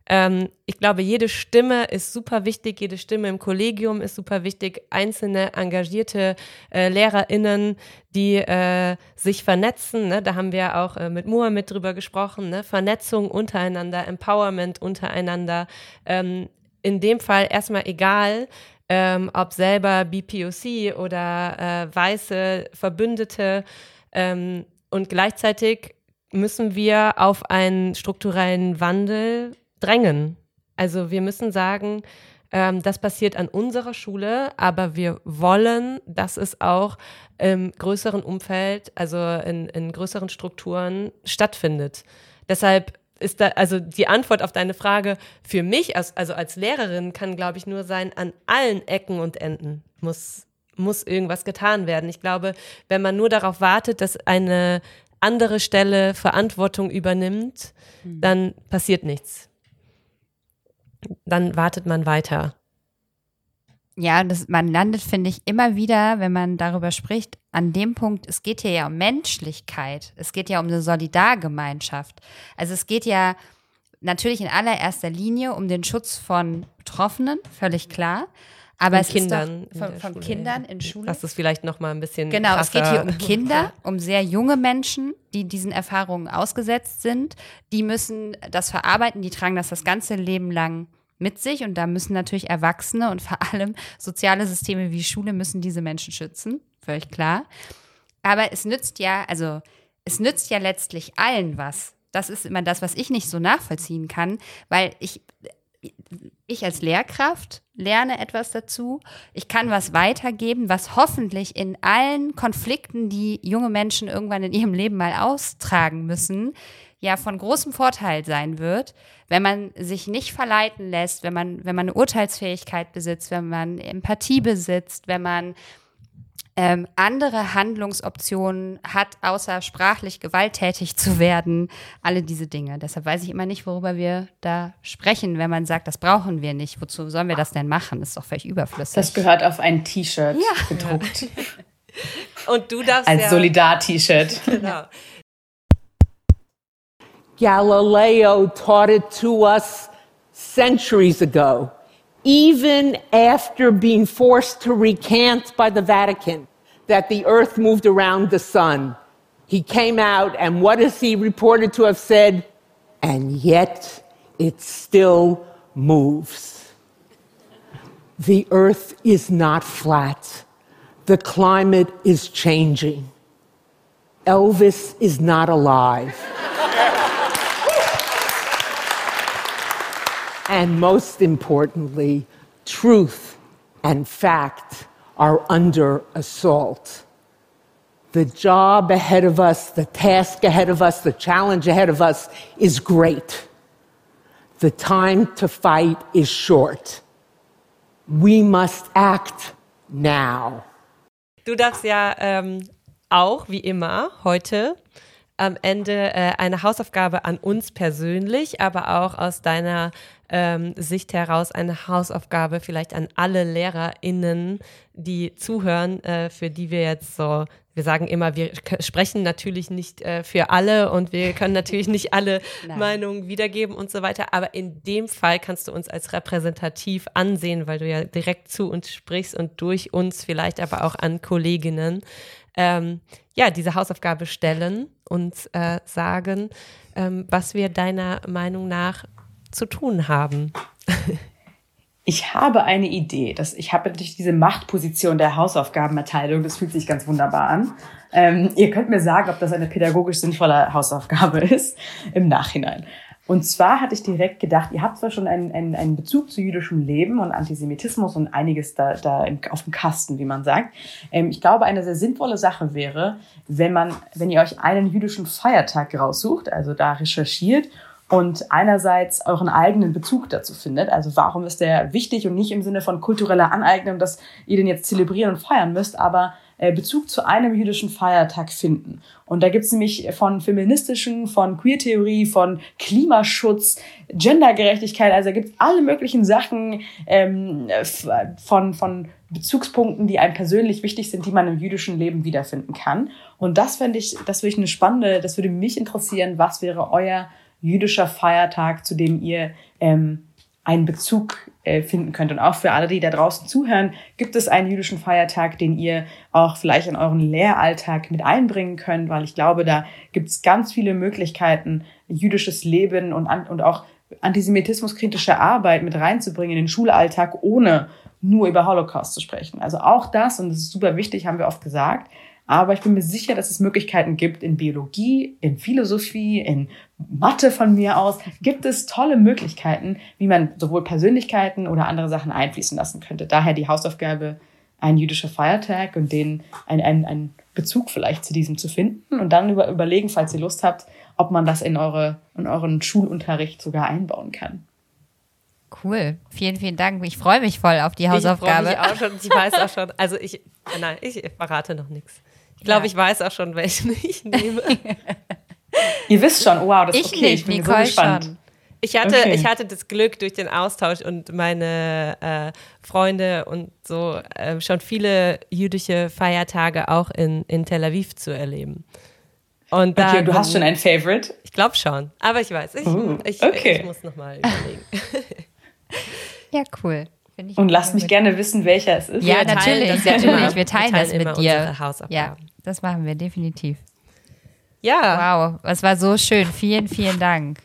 Ähm, ich glaube, jede Stimme ist super wichtig, jede Stimme im Kollegium ist super wichtig. Einzelne engagierte äh, LehrerInnen, die äh, sich vernetzen. Ne? Da haben wir auch äh, mit Mohammed drüber gesprochen. Ne? Vernetzung untereinander, Empowerment untereinander. Ähm, in dem Fall erstmal egal, ähm, ob selber BPOC oder äh, weiße Verbündete. Ähm, und gleichzeitig müssen wir auf einen strukturellen Wandel drängen. Also wir müssen sagen, ähm, das passiert an unserer Schule, aber wir wollen, dass es auch im größeren Umfeld, also in, in größeren Strukturen stattfindet. Deshalb ist da, also die Antwort auf deine Frage für mich, als, also als Lehrerin, kann, glaube ich, nur sein, an allen Ecken und Enden muss, muss irgendwas getan werden. Ich glaube, wenn man nur darauf wartet, dass eine andere Stelle Verantwortung übernimmt, mhm. dann passiert nichts. Dann wartet man weiter. Ja, das, man landet, finde ich, immer wieder, wenn man darüber spricht, an dem Punkt, es geht hier ja um Menschlichkeit. Es geht ja um eine Solidargemeinschaft. Also es geht ja natürlich in allererster Linie um den Schutz von Betroffenen, völlig klar. Aber von es Kindern ist doch von, von Schule, Kindern ja. in Schule. Das ist vielleicht noch mal ein bisschen Genau, krasser. es geht hier um Kinder, um sehr junge Menschen, die diesen Erfahrungen ausgesetzt sind. Die müssen das verarbeiten, die tragen das das ganze Leben lang mit sich und da müssen natürlich Erwachsene und vor allem soziale Systeme wie Schule müssen diese Menschen schützen, völlig klar. Aber es nützt ja, also es nützt ja letztlich allen was. Das ist immer das, was ich nicht so nachvollziehen kann, weil ich ich als Lehrkraft lerne etwas dazu. Ich kann was weitergeben, was hoffentlich in allen Konflikten, die junge Menschen irgendwann in ihrem Leben mal austragen müssen, ja von großem Vorteil sein wird, wenn man sich nicht verleiten lässt, wenn man, wenn man eine Urteilsfähigkeit besitzt, wenn man Empathie besitzt, wenn man ähm, andere Handlungsoptionen hat, außer sprachlich gewalttätig zu werden, alle diese Dinge. Deshalb weiß ich immer nicht, worüber wir da sprechen, wenn man sagt, das brauchen wir nicht. Wozu sollen wir das denn machen? Das ist doch völlig überflüssig. Das gehört auf ein T-Shirt ja. gedruckt. Und du darfst Als ja, Solidar-T-Shirt. Genau. Galileo taught it to us centuries ago, even after being forced to recant by the Vatican that the earth moved around the sun. He came out, and what is he reported to have said? And yet it still moves. The earth is not flat. The climate is changing. Elvis is not alive. And most importantly, truth and fact are under assault. The job ahead of us, the task ahead of us, the challenge ahead of us is great. The time to fight is short. We must act now. Du darfst ja ähm, auch, wie immer, heute am Ende äh, eine Hausaufgabe an uns persönlich, aber auch aus deiner ähm, Sicht heraus eine Hausaufgabe vielleicht an alle LehrerInnen, die zuhören, äh, für die wir jetzt so wir sagen immer, wir sprechen natürlich nicht äh, für alle und wir können natürlich nicht alle Meinungen wiedergeben und so weiter. Aber in dem Fall kannst du uns als repräsentativ ansehen, weil du ja direkt zu uns sprichst und durch uns vielleicht aber auch an Kolleginnen ähm, ja diese Hausaufgabe stellen und äh, sagen, ähm, was wir deiner Meinung nach zu tun haben. ich habe eine Idee. Das, ich habe natürlich diese Machtposition der Hausaufgabenerteilung. Das fühlt sich ganz wunderbar an. Ähm, ihr könnt mir sagen, ob das eine pädagogisch sinnvolle Hausaufgabe ist im Nachhinein. Und zwar hatte ich direkt gedacht, ihr habt zwar schon einen, einen, einen Bezug zu jüdischem Leben und Antisemitismus und einiges da, da auf dem Kasten, wie man sagt. Ähm, ich glaube, eine sehr sinnvolle Sache wäre, wenn man, wenn ihr euch einen jüdischen Feiertag raussucht, also da recherchiert und einerseits euren eigenen Bezug dazu findet. Also warum ist der wichtig und nicht im Sinne von kultureller Aneignung, dass ihr den jetzt zelebrieren und feiern müsst, aber äh, Bezug zu einem jüdischen Feiertag finden. Und da gibt's nämlich von feministischen, von Queertheorie, von Klimaschutz, Gendergerechtigkeit, also da gibt's alle möglichen Sachen ähm, von, von Bezugspunkten, die einem persönlich wichtig sind, die man im jüdischen Leben wiederfinden kann. Und das fände ich, das würde ich eine spannende, das würde mich interessieren, was wäre euer jüdischer Feiertag, zu dem ihr ähm, einen Bezug äh, finden könnt. Und auch für alle, die da draußen zuhören, gibt es einen jüdischen Feiertag, den ihr auch vielleicht in euren Lehralltag mit einbringen könnt, weil ich glaube, da gibt es ganz viele Möglichkeiten, jüdisches Leben und, und auch antisemitismuskritische Arbeit mit reinzubringen in den Schulalltag, ohne nur über Holocaust zu sprechen. Also auch das, und das ist super wichtig, haben wir oft gesagt, Aber ich bin mir sicher, dass es Möglichkeiten gibt in Biologie, in Philosophie, in Mathe von mir aus. Gibt es tolle Möglichkeiten, wie man sowohl Persönlichkeiten oder andere Sachen einfließen lassen könnte. Daher die Hausaufgabe, ein jüdischer Feiertag und den, ein, ein, ein Bezug vielleicht zu diesem zu finden und dann über, überlegen, falls ihr Lust habt, ob man das in, eure, in euren Schulunterricht sogar einbauen kann. Cool. Vielen, vielen Dank. Ich freue mich voll auf die Hausaufgabe. Ich, auch schon, ich weiß auch schon, also ich, nein, ich verrate noch nichts. Ich glaube, ja. ich weiß auch schon, welchen ich nehme. Ihr wisst schon, wow, das ist ich okay. Nicht, ich bin Nicole so gespannt. Schon. Ich hatte, okay. ich hatte das Glück durch den Austausch und meine äh, Freunde und so äh, schon viele jüdische Feiertage auch in, in Tel Aviv zu erleben. Und okay, du hast schon ein Favorite? Ich glaube schon, aber ich weiß, ich, uh, ich, okay. ich muss nochmal überlegen. ja, cool. Und lasst mich gerne wissen, welcher es ist. Ja, wir natürlich, das natürlich. Wir teilen, wir teilen das mit dir. Ja, das machen wir definitiv. Ja. Wow, es war so schön. Vielen, vielen Dank.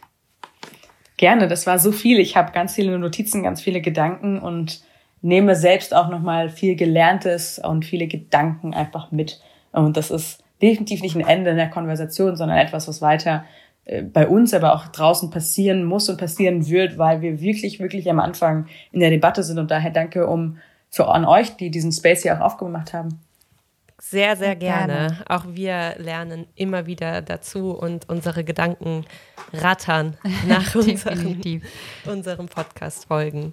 Gerne, das war so viel. Ich habe ganz viele Notizen, ganz viele Gedanken und nehme selbst auch nochmal viel Gelerntes und viele Gedanken einfach mit. Und das ist definitiv nicht ein Ende in der Konversation, sondern etwas, was weiter äh, bei uns, aber auch draußen passieren muss und passieren wird, weil wir wirklich, wirklich am Anfang in der Debatte sind. Und daher danke um für an euch, die diesen Space hier auch aufgemacht haben. Sehr, sehr gerne. gerne. Auch wir lernen immer wieder dazu und unsere Gedanken rattern nach unserem, unserem Podcast folgen.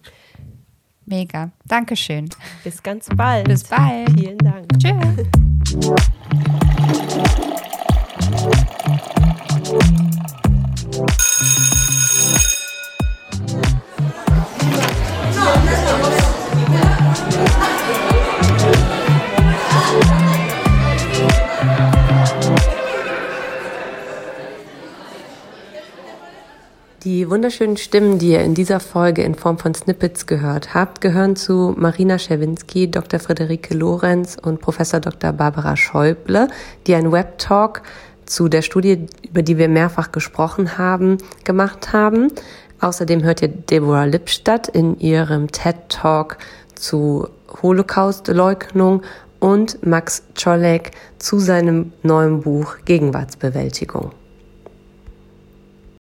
Mega. Dankeschön. Bis ganz bald. Bis bald. Vielen Dank. Tschüss. Die wunderschönen Stimmen, die ihr in dieser Folge in Form von Snippets gehört habt, gehören zu Marina Schewinski, Dr. Friederike Lorenz und Professor Dr. Barbara Schäuble, die ein Webtalk zu der Studie, über die wir mehrfach gesprochen haben, gemacht haben. Außerdem hört ihr Deborah Lipstadt in ihrem TED Talk zu Holocaust-Leugnung und Max Czolek zu seinem neuen Buch Gegenwartsbewältigung.